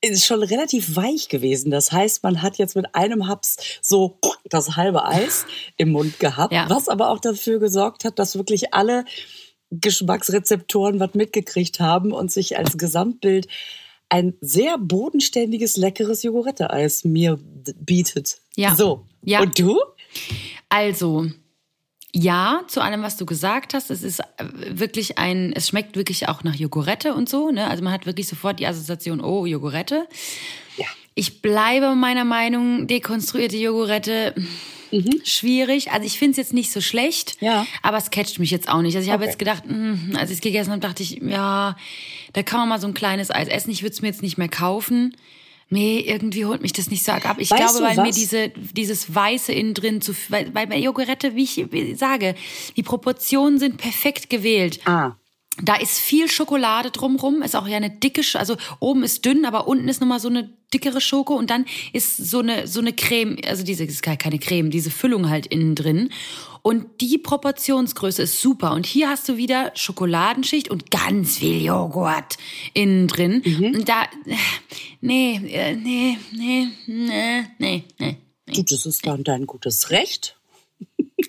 ist schon relativ weich gewesen. Das heißt, man hat jetzt mit einem Haps so das halbe Eis im Mund gehabt, Ja. was aber auch dafür gesorgt hat, dass wirklich alle Geschmacksrezeptoren was mitgekriegt haben und sich als Gesamtbild ein sehr bodenständiges, leckeres Jogurette-Eis mir bietet. Ja. So. Ja. Und du? Also, ja, zu allem, was du gesagt hast. Es ist äh, wirklich ein, es schmeckt wirklich auch nach Jogurette und so, ne? Also man hat wirklich sofort die Assoziation, oh, Jogurette. Ja. Ich bleibe meiner Meinung, dekonstruierte Jogurette, schwierig. Also ich finde es jetzt nicht so schlecht, Mhm. Ja. aber es catcht mich jetzt auch nicht. Also ich habe Okay. jetzt gedacht, mh, als ich es gegessen habe, dachte ich, ja, da kann man mal so ein kleines Eis essen. Ich würde es mir jetzt nicht mehr kaufen. Nee, irgendwie holt mich das nicht so arg ab. Ich Weißt glaube, weil mir was? diese, dieses Weiße innen drin zu, weil, weil bei Jogurette, wie ich sage, die Proportionen sind perfekt gewählt. Ah, Da ist viel Schokolade drumrum, ist auch ja eine dicke, Sch- also oben ist dünn, aber unten ist nochmal so eine dickere Schoko und dann ist so eine, so eine Creme, also diese, ist gar keine Creme, diese Füllung halt innen drin. Und die Proportionsgröße ist super. Und hier hast du wieder Schokoladenschicht und ganz viel Joghurt innen drin. Und da, nee, äh, nee, nee, nee, nee, nee. du, das ist dann dein gutes Recht.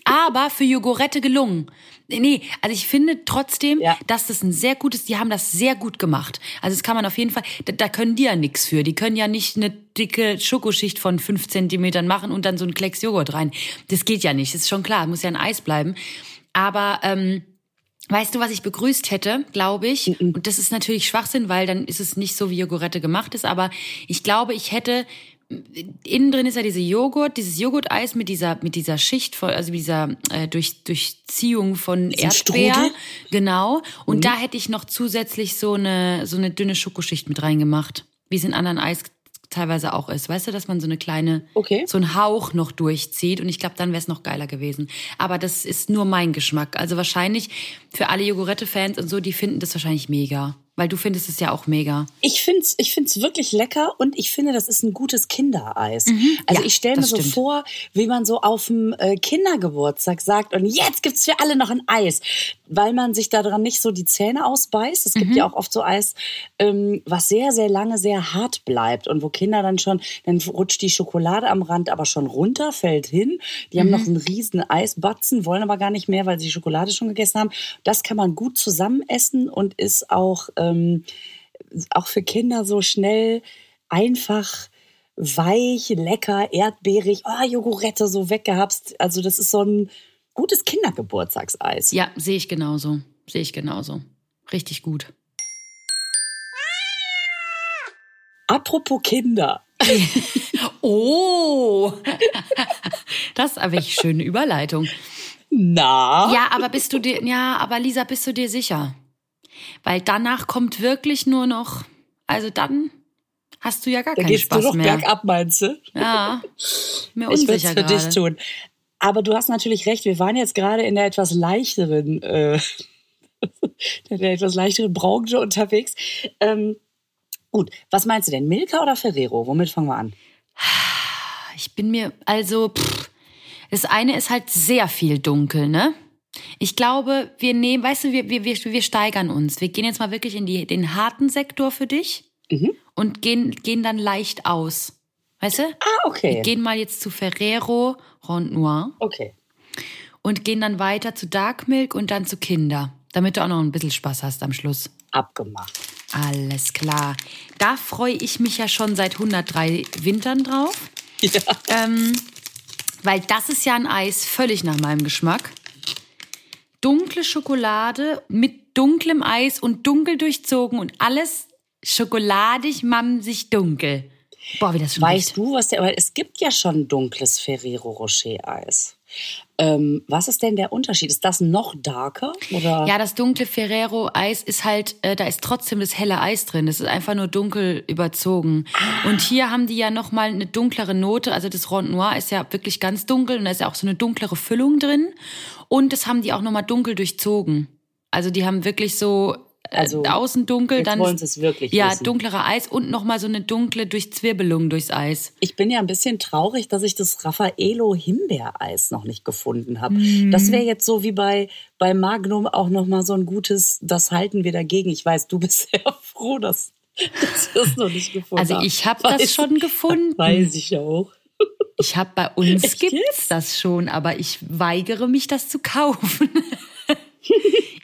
aber für Jogurette gelungen. Nee, also ich finde trotzdem, Ja. dass das ein sehr gutes, die haben das sehr gut gemacht. Also das kann man auf jeden Fall, da, da können die ja nichts für. Die können ja nicht eine dicke Schokoschicht von fünf Zentimetern machen und dann so ein Klecks Joghurt rein. Das geht ja nicht, das ist schon klar, muss ja ein Eis bleiben. Aber ähm, Weißt du, was ich begrüßt hätte, glaube ich? Und das ist natürlich Schwachsinn, weil dann ist es nicht so, wie Jogurette gemacht ist. Aber ich glaube, ich hätte innen drin ist ja diese Joghurt, dieses Joghurteis mit dieser mit dieser Schicht von, also mit dieser äh, durch, Durchziehung von Diesen Erdbeer, Strudel? genau. Und Mhm. da hätte ich noch zusätzlich so eine so eine dünne Schokoschicht mit reingemacht, wie es in anderen Eis teilweise auch ist. Weißt du, dass man so eine kleine, Okay. so einen Hauch noch durchzieht. Und ich glaube, dann wäre es noch geiler gewesen. Aber das ist nur mein Geschmack. Also wahrscheinlich für alle Jogurette-Fans und so, die finden das wahrscheinlich mega. Weil du findest es ja auch mega. Ich find's, ich find's wirklich lecker und ich finde, das ist ein gutes Kindereis. Also Mhm. Ja, ich stelle mir so stimmt. vor, wie man so auf dem äh, Kindergeburtstag sagt und jetzt gibt's für alle noch ein Eis, weil man sich daran nicht so die Zähne ausbeißt. Es gibt Mhm. ja auch oft so Eis, ähm, was sehr, sehr lange sehr hart bleibt und wo Kinder dann schon, dann rutscht die Schokolade am Rand aber schon runter, fällt hin. Die haben noch Mhm. einen riesen Eisbatzen, wollen aber gar nicht mehr, weil sie die Schokolade schon gegessen haben. Das kann man gut zusammen essen und ist auch ähm, auch für Kinder so schnell einfach weich, lecker, erdbeerig, oh, Jogurette so weggehapst. Also das ist so ein gutes Kindergeburtstagseis. Ja, sehe ich genauso. Sehe ich genauso. Richtig gut. Apropos Kinder. Oh! das ist aber wirklich schöne Überleitung. Na? Ja, aber bist du dir, ja, aber Lisa, bist du dir sicher? Weil danach kommt wirklich nur noch, also dann hast du ja gar da keinen gehst Spaß du doch mehr. bergab, meinst du? Ja, mir Ich würde unsicher für dich tun. Aber du hast natürlich recht, wir waren jetzt gerade in der etwas leichteren, äh, in der etwas leichteren Branche unterwegs. Ähm, gut, was meinst du denn? Milka oder Ferrero? Womit fangen wir an? Ich bin mir, also, pff, das eine ist halt sehr viel dunkel, ne? Ich glaube, wir nehmen, weißt du, wir, wir, wir, wir steigern uns. Wir gehen jetzt mal wirklich in die, den harten Sektor für dich Mhm. und gehen, gehen dann leicht aus. Weißt du? Ah, okay. Wir gehen mal jetzt zu Ferrero Rond Noir Okay. und gehen dann weiter zu Dark Milk und dann zu Kinder, damit du auch noch ein bisschen Spaß hast am Schluss. Abgemacht. Alles klar. Da freue ich mich ja schon seit 103 Wintern drauf. Ja. Ähm, weil das ist ja ein Eis völlig nach meinem Geschmack. Dunkle Schokolade mit dunklem Eis und dunkel durchzogen und alles schokoladig, mamsig dunkel. Boah, wie das schon Weißt du, was der, aber es gibt ja schon dunkles Ferrero Rocher Eis. Ähm, was ist denn der Unterschied? Ist das noch darker? Oder? Ja, das dunkle Ferrero-Eis ist halt, äh, da ist trotzdem das helle Eis drin. Das ist einfach nur dunkel überzogen. Und hier haben die ja noch mal eine dunklere Note. Also das Rond Noir ist ja wirklich ganz dunkel und da ist ja auch so eine dunklere Füllung drin. Und das haben die auch noch mal dunkel durchzogen. Also die haben wirklich so Also, außen dunkel, jetzt dann wollen sie es wirklich ja wissen. dunklere Eis und noch mal so eine dunkle Durchzwirbelung durchs Eis. Ich bin ja ein bisschen traurig, dass ich das Raffaello Himbeereis noch nicht gefunden habe. Mhm. Das wäre jetzt so wie bei, bei Magnum auch noch mal so ein gutes, das halten wir dagegen. Ich weiß, du bist sehr froh, dass, dass wir es noch nicht gefunden Also haben. ich habe das schon gefunden. Weiß ich auch. Ich habe bei uns Echt gibt's jetzt? das schon, aber ich weigere mich, das zu kaufen.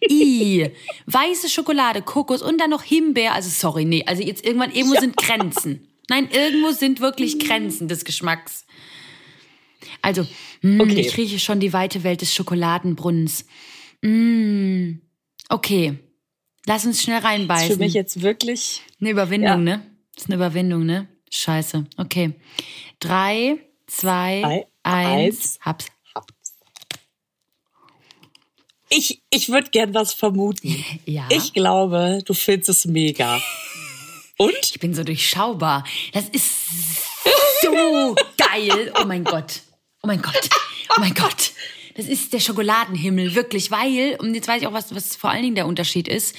I, weiße Schokolade, Kokos und dann noch Himbeer. Also sorry, nee, also jetzt irgendwann irgendwo sind Grenzen. Nein, irgendwo sind wirklich Grenzen des Geschmacks. Also, mh, Okay. ich rieche schon die weite Welt des Schokoladenbrunnens. Mm, okay, lass uns schnell Das ist für reinbeißen. mich jetzt wirklich. Eine Überwindung, Ja. ne? Das ist eine Überwindung, ne? Scheiße. Okay. Drei, zwei, Drei, eins, eins. hab's. Ich, ich würde gern was vermuten. Ja. Ich glaube, du findest es mega. Und? Ich bin so durchschaubar. Das ist so geil. Oh mein Gott. Oh mein Gott. Oh mein Gott. Das ist der Schokoladenhimmel, wirklich, weil, und jetzt weiß ich auch, was, was vor allen Dingen der Unterschied ist.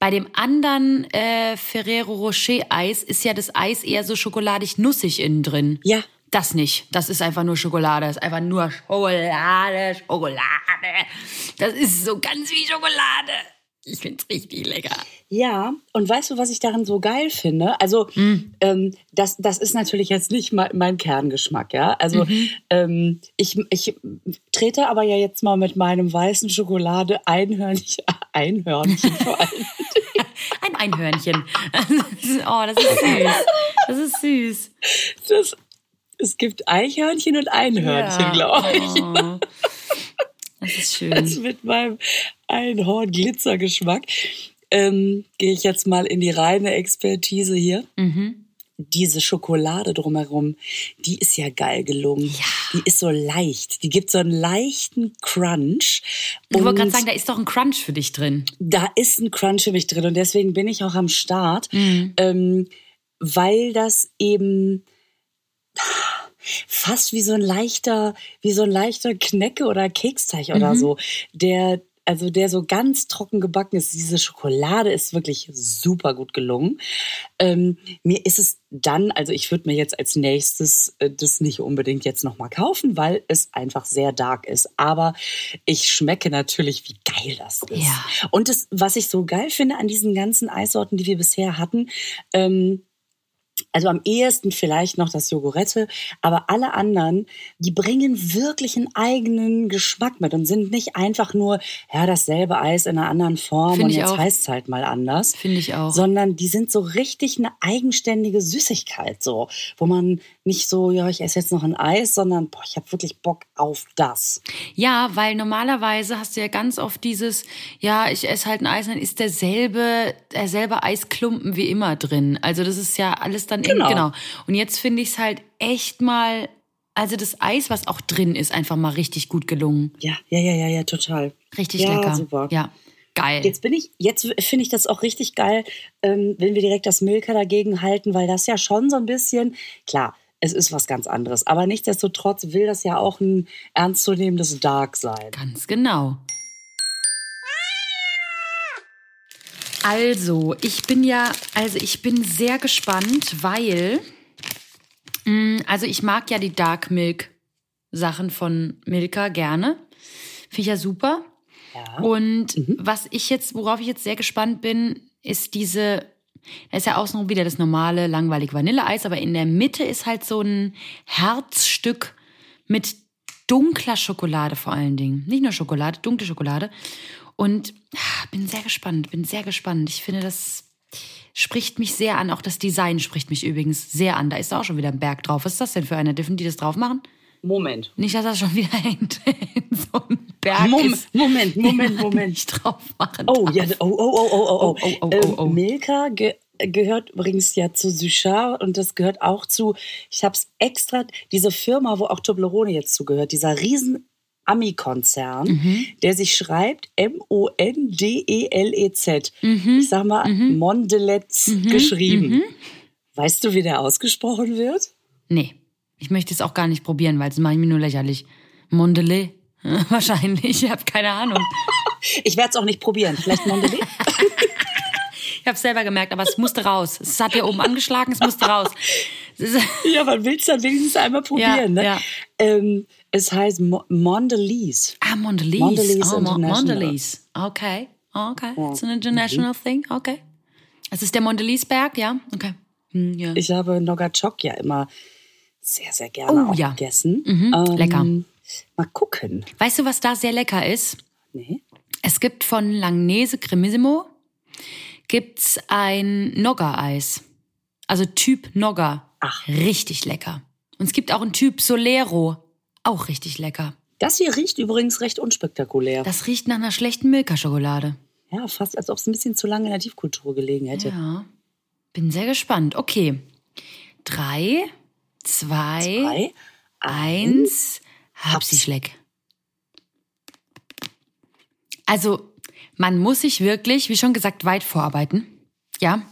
Bei dem anderen äh, Ferrero Rocher Eis ist ja das Eis eher so schokoladig nussig innen drin. Ja. Das nicht. Das ist einfach nur Schokolade. Das ist einfach nur Schokolade, Schokolade. Das ist so ganz wie Schokolade. Ich find's richtig lecker. Ja, und weißt du, was ich daran so geil finde? Also, ähm, das, das ist natürlich jetzt nicht mein, mein Kerngeschmack, ja. Also, ähm, ich, ich trete aber ja jetzt mal mit meinem weißen Schokolade Einhörnchen, Einhörnchen vor allem. Ein Einhörnchen. oh, das ist süß. Das ist süß. Das, es gibt Eichhörnchen und Einhörnchen, glaube ich. Oh, das ist schön. Also mit meinem Einhorn-Glitzergeschmack ähm, gehe ich jetzt mal in die reine Expertise hier. Mhm. Diese Schokolade drumherum, die ist ja geil gelungen. Ja. Die ist so leicht. Die gibt so einen leichten Crunch. Ich wollte gerade sagen, da ist doch ein Crunch für dich drin. da ist ein Crunch für mich drin und deswegen bin ich auch am Start, Mhm. ähm, weil das eben fast wie so ein leichter, wie so ein leichter Knecke oder Keksteig Mhm. oder so, der also der so ganz trocken gebacken ist. Diese Schokolade ist wirklich super gut gelungen. Ähm, mir ist es dann, also ich würde mir jetzt als nächstes äh, das nicht unbedingt jetzt nochmal kaufen, weil es einfach sehr dark ist. Aber ich schmecke natürlich, wie geil das ist. Ja. Und das, was ich so geil finde an diesen ganzen Eissorten, die wir bisher hatten, ähm, also am ehesten vielleicht noch das Jogurette, aber alle anderen, die bringen wirklich einen eigenen Geschmack mit und sind nicht einfach nur, ja, dasselbe Eis in einer anderen Form Find und jetzt heißt es halt mal anders. Finde ich auch. Sondern die sind so richtig eine eigenständige Süßigkeit, so, wo man nicht so, ja, ich esse jetzt noch ein Eis, sondern, boah, ich habe wirklich Bock auf das. Ja, weil normalerweise hast du ja ganz oft dieses, ja, ich esse halt ein Eis, dann ist derselbe, derselbe Eisklumpen wie immer drin. Also das ist ja alles dann Genau. in, genau. Und jetzt finde ich es halt echt mal, also das Eis, was auch drin ist, einfach mal richtig gut gelungen. Ja, ja, ja, ja, ja, total. Richtig ja, lecker. super. Ja, geil. Jetzt bin ich, jetzt finde ich das auch richtig geil, ähm, wenn wir direkt das Milka dagegen halten, weil das ja schon so ein bisschen, klar, es ist was ganz anderes, aber nichtsdestotrotz will das ja auch ein ernstzunehmendes Dark sein. Ganz genau. Also, ich bin ja, also ich bin sehr gespannt, weil, mh, also ich mag ja die Dark Milk Sachen von Milka gerne. Finde ich ja super. Ja. Und was ich jetzt, worauf ich jetzt sehr gespannt bin, ist diese, da ist ja außenrum wieder das normale, langweilige Vanilleeis, aber in der Mitte ist halt so ein Herzstück mit dunkler Schokolade vor allen Dingen. Nicht nur Schokolade, dunkle Schokolade. Und ah, bin sehr gespannt, bin sehr gespannt. Ich finde, das spricht mich sehr an. Auch das Design spricht mich übrigens sehr an. Da ist auch schon wieder ein Berg drauf. Was ist das denn für eine? Dürfen die das drauf machen? Moment. Nicht, dass das schon wieder hängt. so ein Berg Moment, ist. Moment, Moment, Moment. Nicht drauf machen Oh, ja, oh, oh, oh, oh, oh, Oh, oh, oh, Ähm, oh, oh. Milka ge gehört übrigens ja zu Suchard und das gehört auch zu, ich habe es extra, diese Firma, wo auch Toblerone jetzt zugehört, dieser riesen Ami-Konzern, Mhm. der sich schreibt M-O-N-D-E-L-E-Z. Mhm. Ich sag mal, Mondelez geschrieben. Weißt du, wie der ausgesprochen wird? Nee, ich möchte es auch gar nicht probieren, weil es mache ich mir nur lächerlich. Mondelez? Wahrscheinlich, ich habe keine Ahnung. Ich werde es auch nicht probieren. Vielleicht Mondelez? Ich habe es selber gemerkt, aber es musste raus. Es hat hier oben angeschlagen, es musste raus. Ja, man will es dann wenigstens einmal probieren. ne? ja. Ähm, es heißt Mo Mondelez. Ah, Mondelez. Mondelez oh, Mo-. Mondelez. Okay, okay. It's an international thing, okay. Es ist der Mondelez-Berg, ja? Okay. Hm, ja. Ich habe Nogachok ja immer sehr, sehr gerne Oh, ja. gegessen. Mhm, lecker. Mal gucken. Weißt du, was da sehr lecker ist? Nee. Es gibt von Langnese Cremissimo gibt's ein Nogga-Eis. Also Typ Nogga. Ach. Richtig lecker. Und es gibt auch einen Typ Solero. Auch richtig lecker. Das hier riecht übrigens recht unspektakulär. Das riecht nach einer schlechten Milka-Schokolade. ja, fast als ob es ein bisschen zu lange in der Tiefkultur gelegen hätte. Ja. Bin sehr gespannt. Okay. Drei, zwei, Drei. eins, hab sie schleck. Also, man muss sich wirklich, wie schon gesagt, weit vorarbeiten. Ja.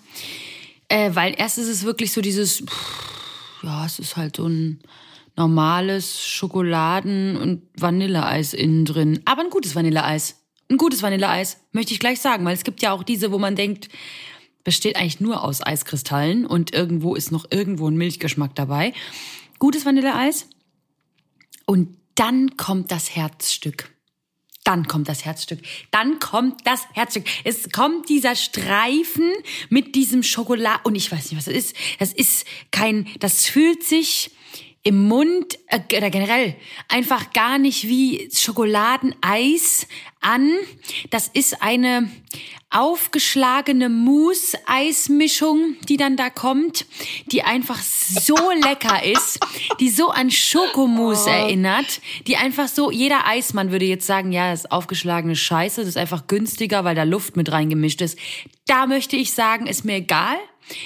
Äh, weil erst ist es wirklich so dieses, pff, ja, es ist halt so ein normales Schokoladen- und Vanilleeis innen drin. Aber ein gutes Vanilleeis. Ein gutes Vanilleeis, möchte ich gleich sagen, weil es gibt ja auch diese, wo man denkt, besteht eigentlich nur aus Eiskristallen und irgendwo ist noch irgendwo ein Milchgeschmack dabei. Gutes Vanilleeis. Und dann kommt das Herzstück. Dann kommt das Herzstück. Dann kommt das Herzstück. Es kommt dieser Streifen mit diesem Schokolade. Und ich weiß nicht, was das ist. Das ist kein, das fühlt sich im Mund äh, oder generell einfach gar nicht wie Schokoladeneis an. Das ist eine aufgeschlagene Mousse-Eismischung, die dann da kommt, die einfach so lecker ist, die so an Schokomousse oh. erinnert, die einfach so, jeder Eismann würde jetzt sagen, ja, das ist aufgeschlagene Scheiße, das ist einfach günstiger, weil da Luft mit reingemischt ist. Da möchte ich sagen, ist mir egal.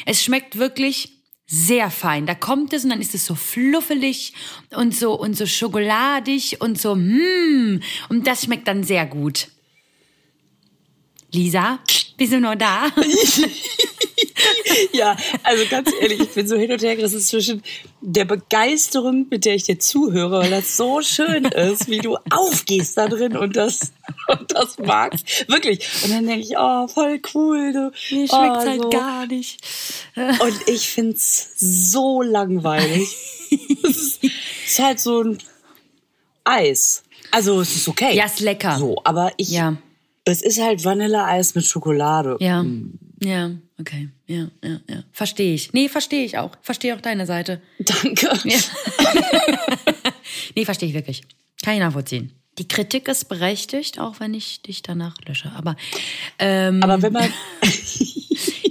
Es schmeckt wirklich sehr fein. Da kommt es und dann ist es so fluffelig und so und so schokoladig und so mm, und das schmeckt dann sehr gut. Lisa, bist du noch da? ja, also ganz ehrlich, ich bin so hin und her gerissen zwischen der Begeisterung, mit der ich dir zuhöre, weil das so schön ist, wie du aufgehst da drin und das, und das magst. Wirklich. Und dann denke ich, oh, voll cool. Du, Mir oh, schmeckt's halt gar nicht. Und ich find's so langweilig. es ist, ist halt so ein Eis. Also es ist okay. Ja, ist lecker. So, aber ich, Ja. Es ist halt Vanilleeis mit Schokolade. Ja. Mm. Ja, okay. Ja, ja, ja. Verstehe ich. Nee, verstehe ich auch. Verstehe auch deine Seite. Danke. Ja. nee, verstehe ich wirklich. Kann ich nachvollziehen. Die Kritik ist berechtigt, auch wenn ich dich danach lösche. Aber, ähm, Aber wenn man,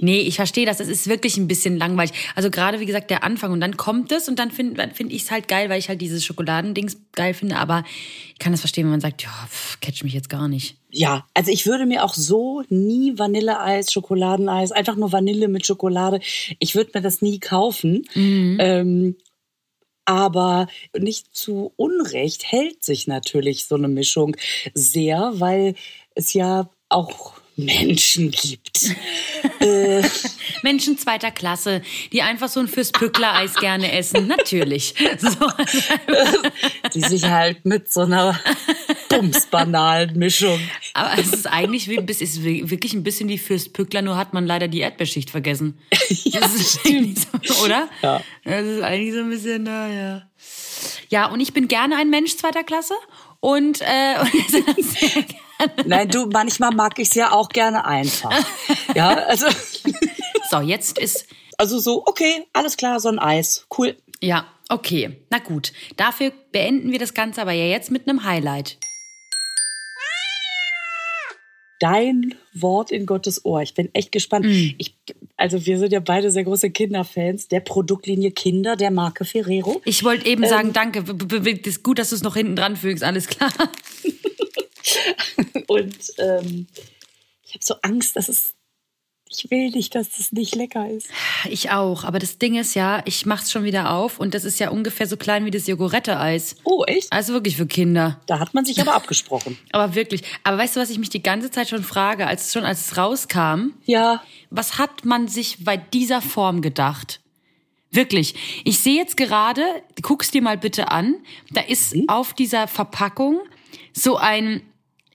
nee, ich verstehe das. Es ist wirklich ein bisschen langweilig. Also gerade, wie gesagt, der Anfang und dann kommt es und dann finde find ich es halt geil, weil ich halt dieses Schokoladendings geil finde. Aber ich kann das verstehen, wenn man sagt, ja, pff, catch mich jetzt gar nicht. ja, also ich würde mir auch so nie Vanilleeis, Schokoladeneis, einfach nur Vanille mit Schokolade. Ich würde mir das nie kaufen. Ähm, aber nicht zu Unrecht hält sich natürlich so eine Mischung sehr, weil es ja auch Menschen gibt. äh, Menschen zweiter Klasse, die einfach so ein Fürstpückler-Eis gerne essen. Natürlich. So. die sich halt mit so einer bumsbanalen Mischung. Aber es ist eigentlich wie, es ist wirklich ein bisschen wie Fürstpückler, nur hat man leider die Erdbeerschicht vergessen. ja, Das ist eigentlich so, oder? Ja. Das ist eigentlich so ein bisschen, naja. Ja, und ich bin gerne ein Mensch zweiter Klasse und, äh, und sehr gerne. Nein, du, manchmal mag ich es ja auch gerne einfach. Ja, also, So, jetzt ist, also so, okay, alles klar, so ein Eis. Cool. ja, okay, na gut. Dafür beenden wir das Ganze aber ja jetzt mit einem Highlight. Dein Wort in Gottes Ohr. Ich bin echt gespannt. Ich, also wir sind ja beide sehr große Kinderfans der Produktlinie Kinder der Marke Ferrero. Ich wollte eben sagen, danke, ist gut, dass du es noch hinten dran fügst, alles klar. Und ähm, ich habe so Angst, dass es. Ich will nicht, dass es nicht lecker ist. Ich auch, aber das Ding ist ja, ich mach's schon wieder auf und das ist ja ungefähr so klein wie das Jogurette-Eis. Oh, echt? Also wirklich für Kinder. Da hat man sich aber abgesprochen. Aber wirklich. Aber weißt du, was ich mich die ganze Zeit schon frage, als schon als es rauskam? Ja, Was hat man sich bei dieser Form gedacht? Wirklich. Ich sehe jetzt gerade, guck's dir mal bitte an, da ist auf dieser Verpackung so ein,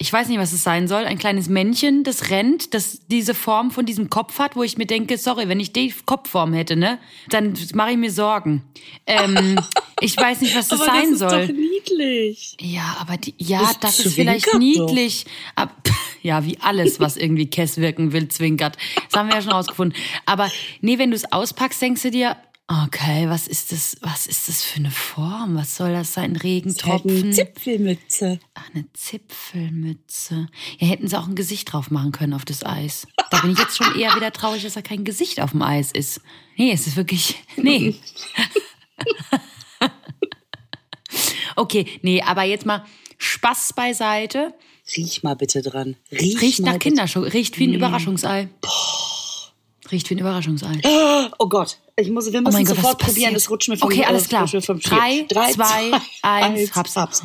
ich weiß nicht, was es sein soll, ein kleines Männchen, das rennt, das diese Form von diesem Kopf hat, wo ich mir denke, sorry, wenn ich die Kopfform hätte, ne, dann mache ich mir Sorgen. Ähm, ich weiß nicht, was das aber sein das ist soll. doch niedlich. Ja, aber die, ja, Das das, ist vielleicht niedlich. Ab, ja, wie alles, was irgendwie Kess wirken will, zwinkert. Das haben wir ja schon rausgefunden. Aber nee, wenn du es auspackst, denkst du dir, okay, was ist das, was ist das für eine Form? Was soll das sein? Halt Regentropfen? eine Zipfelmütze. Ach, eine Zipfelmütze. Ja, hätten sie auch ein Gesicht drauf machen können auf das Eis. Da bin ich jetzt schon eher wieder traurig, dass da kein Gesicht auf dem Eis ist. Nee, es ist wirklich, nee. Okay, nee, aber jetzt mal Spaß beiseite. Riech mal bitte dran. Riech, Riecht nach. Kinderschokolade, riecht wie ein Überraschungsei. Riecht wie ein Überraschungsei. Oh Gott, ich muss, wir müssen Oh Gott, sofort probieren. Das rutscht mir vom Okay, alles klar. Drei, Drei, zwei, eins, eins, hab's.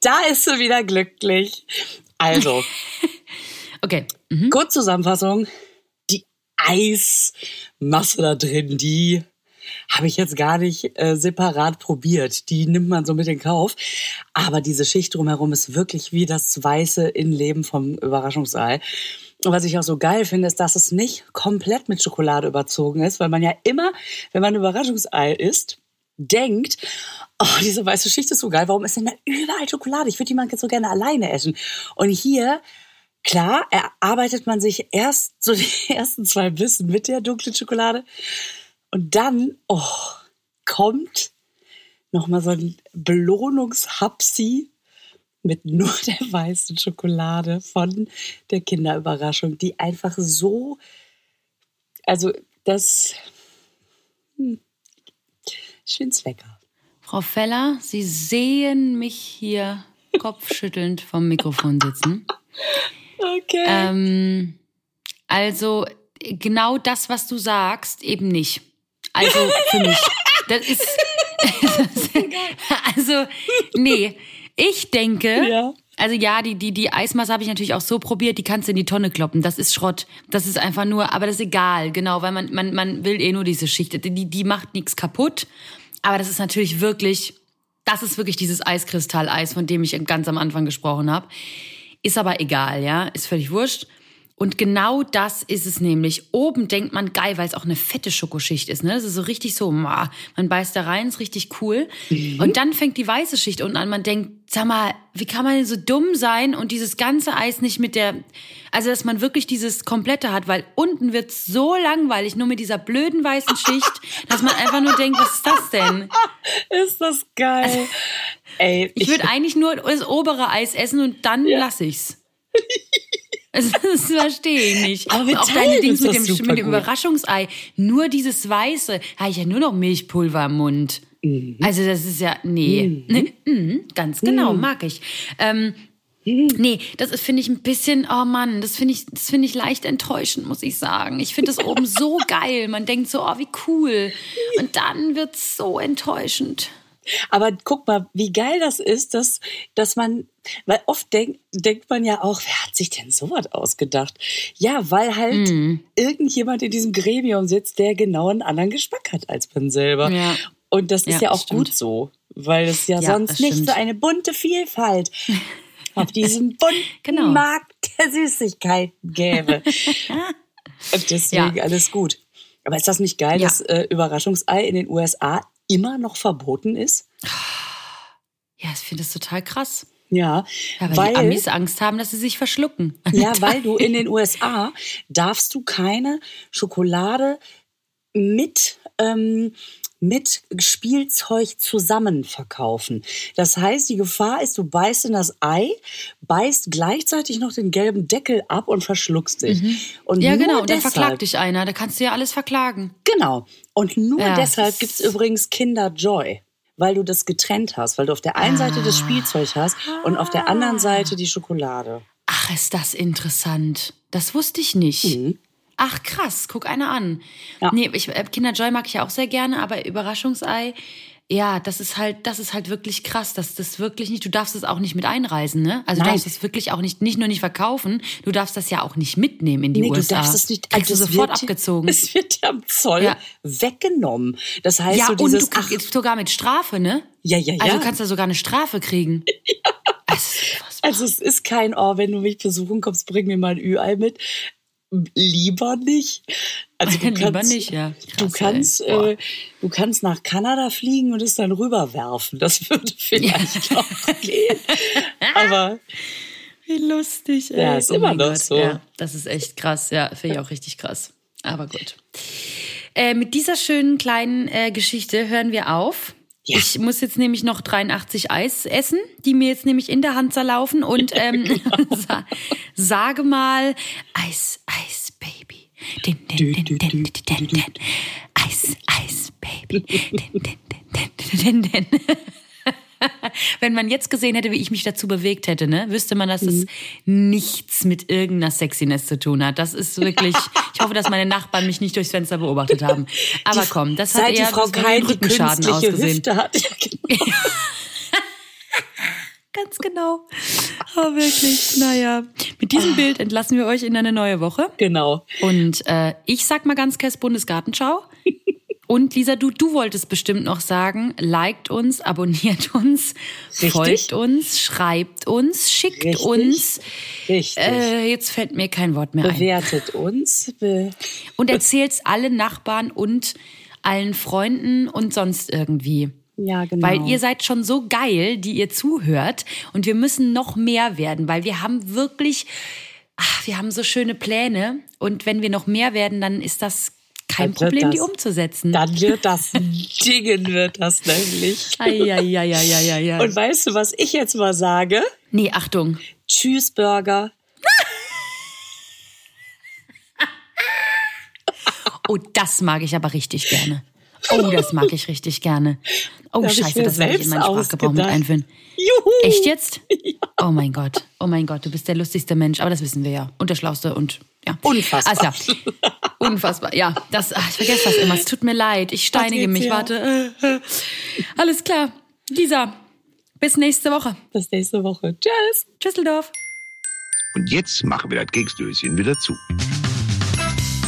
Da ist sie wieder glücklich. Also, Okay. Mhm. Kurzzusammenfassung. Die Eismasse da drin, die habe ich jetzt gar nicht äh, separat probiert. Die nimmt man so mit in Kauf. Aber diese Schicht drumherum ist wirklich wie das weiße Innenleben vom Überraschungsei. Und was ich auch so geil finde, ist, dass es nicht komplett mit Schokolade überzogen ist, weil man ja immer, wenn man Überraschungsei isst, denkt, oh, diese weiße Schicht ist so geil, warum ist denn da überall Schokolade? Ich würde die mal so gerne alleine essen. Und hier, klar, erarbeitet man sich erst so die ersten zwei Bissen mit der dunklen Schokolade. Und dann, oh, kommt nochmal so ein Belohnungshapsi mit nur der weißen Schokolade von der Kinderüberraschung, die einfach so, also das, hm, ich finde es lecker. Frau Feller, Sie sehen mich hier kopfschüttelnd vom Mikrofon sitzen. Okay. Ähm, also genau das, was du sagst, eben nicht. Also für mich. Das ist. also, nee. Ich denke, Ja. also ja, die, die, die Eismasse habe ich natürlich auch so probiert, die kannst du in die Tonne kloppen. Das ist Schrott. Das ist einfach nur, aber das ist egal, genau, weil man, man, man will eh nur diese Schicht. Die, die macht nichts kaputt. Aber das ist natürlich wirklich, das ist wirklich dieses Eiskristall-Eis, von dem ich ganz am Anfang gesprochen habe. Ist aber egal, ja, ist völlig wurscht. Und genau das ist es nämlich. Oben denkt man geil, weil es auch eine fette Schokoschicht ist. Ne? Das ist so richtig so, man beißt da rein, ist richtig cool. Und dann fängt die weiße Schicht unten an. Man denkt, sag mal, wie kann man denn so dumm sein und dieses ganze Eis nicht mit der, also dass man wirklich dieses komplette hat, weil unten wird so langweilig, nur mit dieser blöden weißen Schicht, dass man einfach nur denkt, was ist das denn? Ist das geil. Ey, Ich würde eigentlich nur das obere Eis essen und dann Ja. lass ich's. Also, Das verstehe ich nicht. Aber mit auch deine Dings mit dem, mit dem. Überraschungsei. Nur dieses Weiße. Habe ich ja nur noch Milchpulver im Mund. Mhm. Also das ist ja, nee. Nee, mhm, ganz genau, mag ich. Ähm, Mhm. Nee, das finde ich, ein bisschen, oh Mann, das finde ich, das finde ich leicht enttäuschend, muss ich sagen. Ich finde das oben so geil. Man denkt so, oh, wie cool. Und dann wird's so enttäuschend. Aber guck mal, wie geil das ist, dass, dass man, weil oft denk, denkt man ja auch, wer hat sich denn sowas ausgedacht? Ja, weil halt Mhm. irgendjemand in diesem Gremium sitzt, der genau einen anderen Geschmack hat als man selber. Ja. Und das ist Ja, ja, auch stimmt. gut so, weil es ja, Ja, sonst nicht stimmt. so eine bunte Vielfalt auf diesem bunten Genau. Markt der Süßigkeiten gäbe. Und deswegen alles gut. Aber ist das nicht geil, dass äh, Überraschungsei in den USA immer noch verboten ist? Ja, ich finde das total krass. Ja, Ja, weil, weil, die Amis Angst haben, dass sie sich verschlucken. ja, weil du in den USA darfst du keine Schokolade mit ähm, mit Spielzeug zusammen verkaufen. Das heißt, die Gefahr ist, du beißt in das Ei, beißt gleichzeitig noch den gelben Deckel ab und verschluckst dich. Und Ja, genau. Und dann verklagt dich einer. Da kannst du ja alles verklagen. Genau. Und nur Ja, deshalb gibt's ist- übrigens Kinder Joy. Weil du das getrennt hast, weil du auf der einen Seite das Ah. Spielzeug hast und auf der anderen Seite die Schokolade. Ach, ist das interessant. Das wusste ich nicht. Ach, krass. Guck einer an. Ja. Nee, ich, äh, Kinder Joy mag ich ja auch sehr gerne, aber Überraschungsei, ja, das ist halt, das ist halt wirklich krass. dass das wirklich nicht, du darfst es auch nicht mit einreisen, ne? Also du Nein. darfst es wirklich auch nicht, nicht nur nicht verkaufen, du darfst das ja auch nicht mitnehmen in die Nee, du USA. darfst es nicht. Also du es sofort wird, abgezogen. Es wird am Zoll Ja. weggenommen. Das heißt, ja, so und dieses, du kriegst sogar mit Strafe, ne? ja, ja, ja. Also du kannst da sogar eine Strafe kriegen. Unfassbar. Also es ist kein, oh, wenn du mich besuchen kommst, bring mir mal ein Ü-Ei mit. Lieber nicht. Also du Lieber kannst, nicht, ja. du Krass, kannst, ey. Boah. äh, du kannst nach Kanada fliegen und es dann rüberwerfen. Das würde vielleicht auch gehen. Aber Wie lustig, ey. Ja, ist immer mein noch Gott. so. Ja, das ist echt krass. Ja, finde ich auch richtig krass. Aber gut. Äh, mit dieser schönen kleinen äh, Geschichte hören wir auf. Ja. Ich muss jetzt nämlich noch 83 Eis essen, die mir jetzt nämlich in der Hand zerlaufen und ähm, sa sage mal Eis, Eis, Baby. Din, din, din, din, din, din, din. Eis, Eis, Baby. Din, din, din, din, din, din. Wenn man jetzt gesehen hätte, wie ich mich dazu bewegt hätte, ne, wüsste man, dass es nichts mit irgendeiner Sexiness zu tun hat. Das ist wirklich, ich hoffe, dass meine Nachbarn mich nicht durchs Fenster beobachtet haben. Aber komm, das hat seit die eher Frau das war wie ein Kein die Rückenschaden ausgesehen. Hüfte hat. Ja, genau. Ganz genau. Oh, wirklich. Naja, mit diesem Bild entlassen wir euch in eine neue Woche. Genau. Und äh, ich sag mal ganz Kess Bundesgartenschau. Und Lisa, du, du wolltest bestimmt noch sagen, liked uns, abonniert uns, Richtig. folgt uns, schreibt uns, schickt Richtig. uns. Richtig. Äh, jetzt fällt mir kein Wort mehr ein. Bewertet uns. Be Und erzählt's allen Nachbarn und allen Freunden und sonst irgendwie. Ja, genau. Weil ihr seid schon so geil, die ihr zuhört. Und wir müssen noch mehr werden, weil wir haben wirklich, ach, wir haben so schöne Pläne. Und wenn wir noch mehr werden, dann ist das kein Dann Problem, die das- umzusetzen. Dann wird das Dingen, wird das nämlich. Eieieiei. Und weißt du, was ich jetzt mal sage? Nee, Achtung. Tschüss, Burger. Oh, das mag ich aber richtig gerne. Oh, das mag ich richtig gerne. Oh, ich scheiße, das werde ich in meinen Sprachgebrauch mit einführen. Juhu! Echt jetzt? Oh mein Gott. Oh mein Gott, du bist der lustigste Mensch. Aber das wissen wir ja. Und der schlauste und ja. Unfassbar. Alles klar. Unfassbar. Ja, das, ach, ich vergesse das immer. Es tut mir leid. Ich steinige mich. Patricia. Warte. Alles klar. Lisa, bis nächste Woche. Bis nächste Woche. Tschüss. Tschüsseldorf. Und jetzt machen wir das Keksdöschen wieder zu.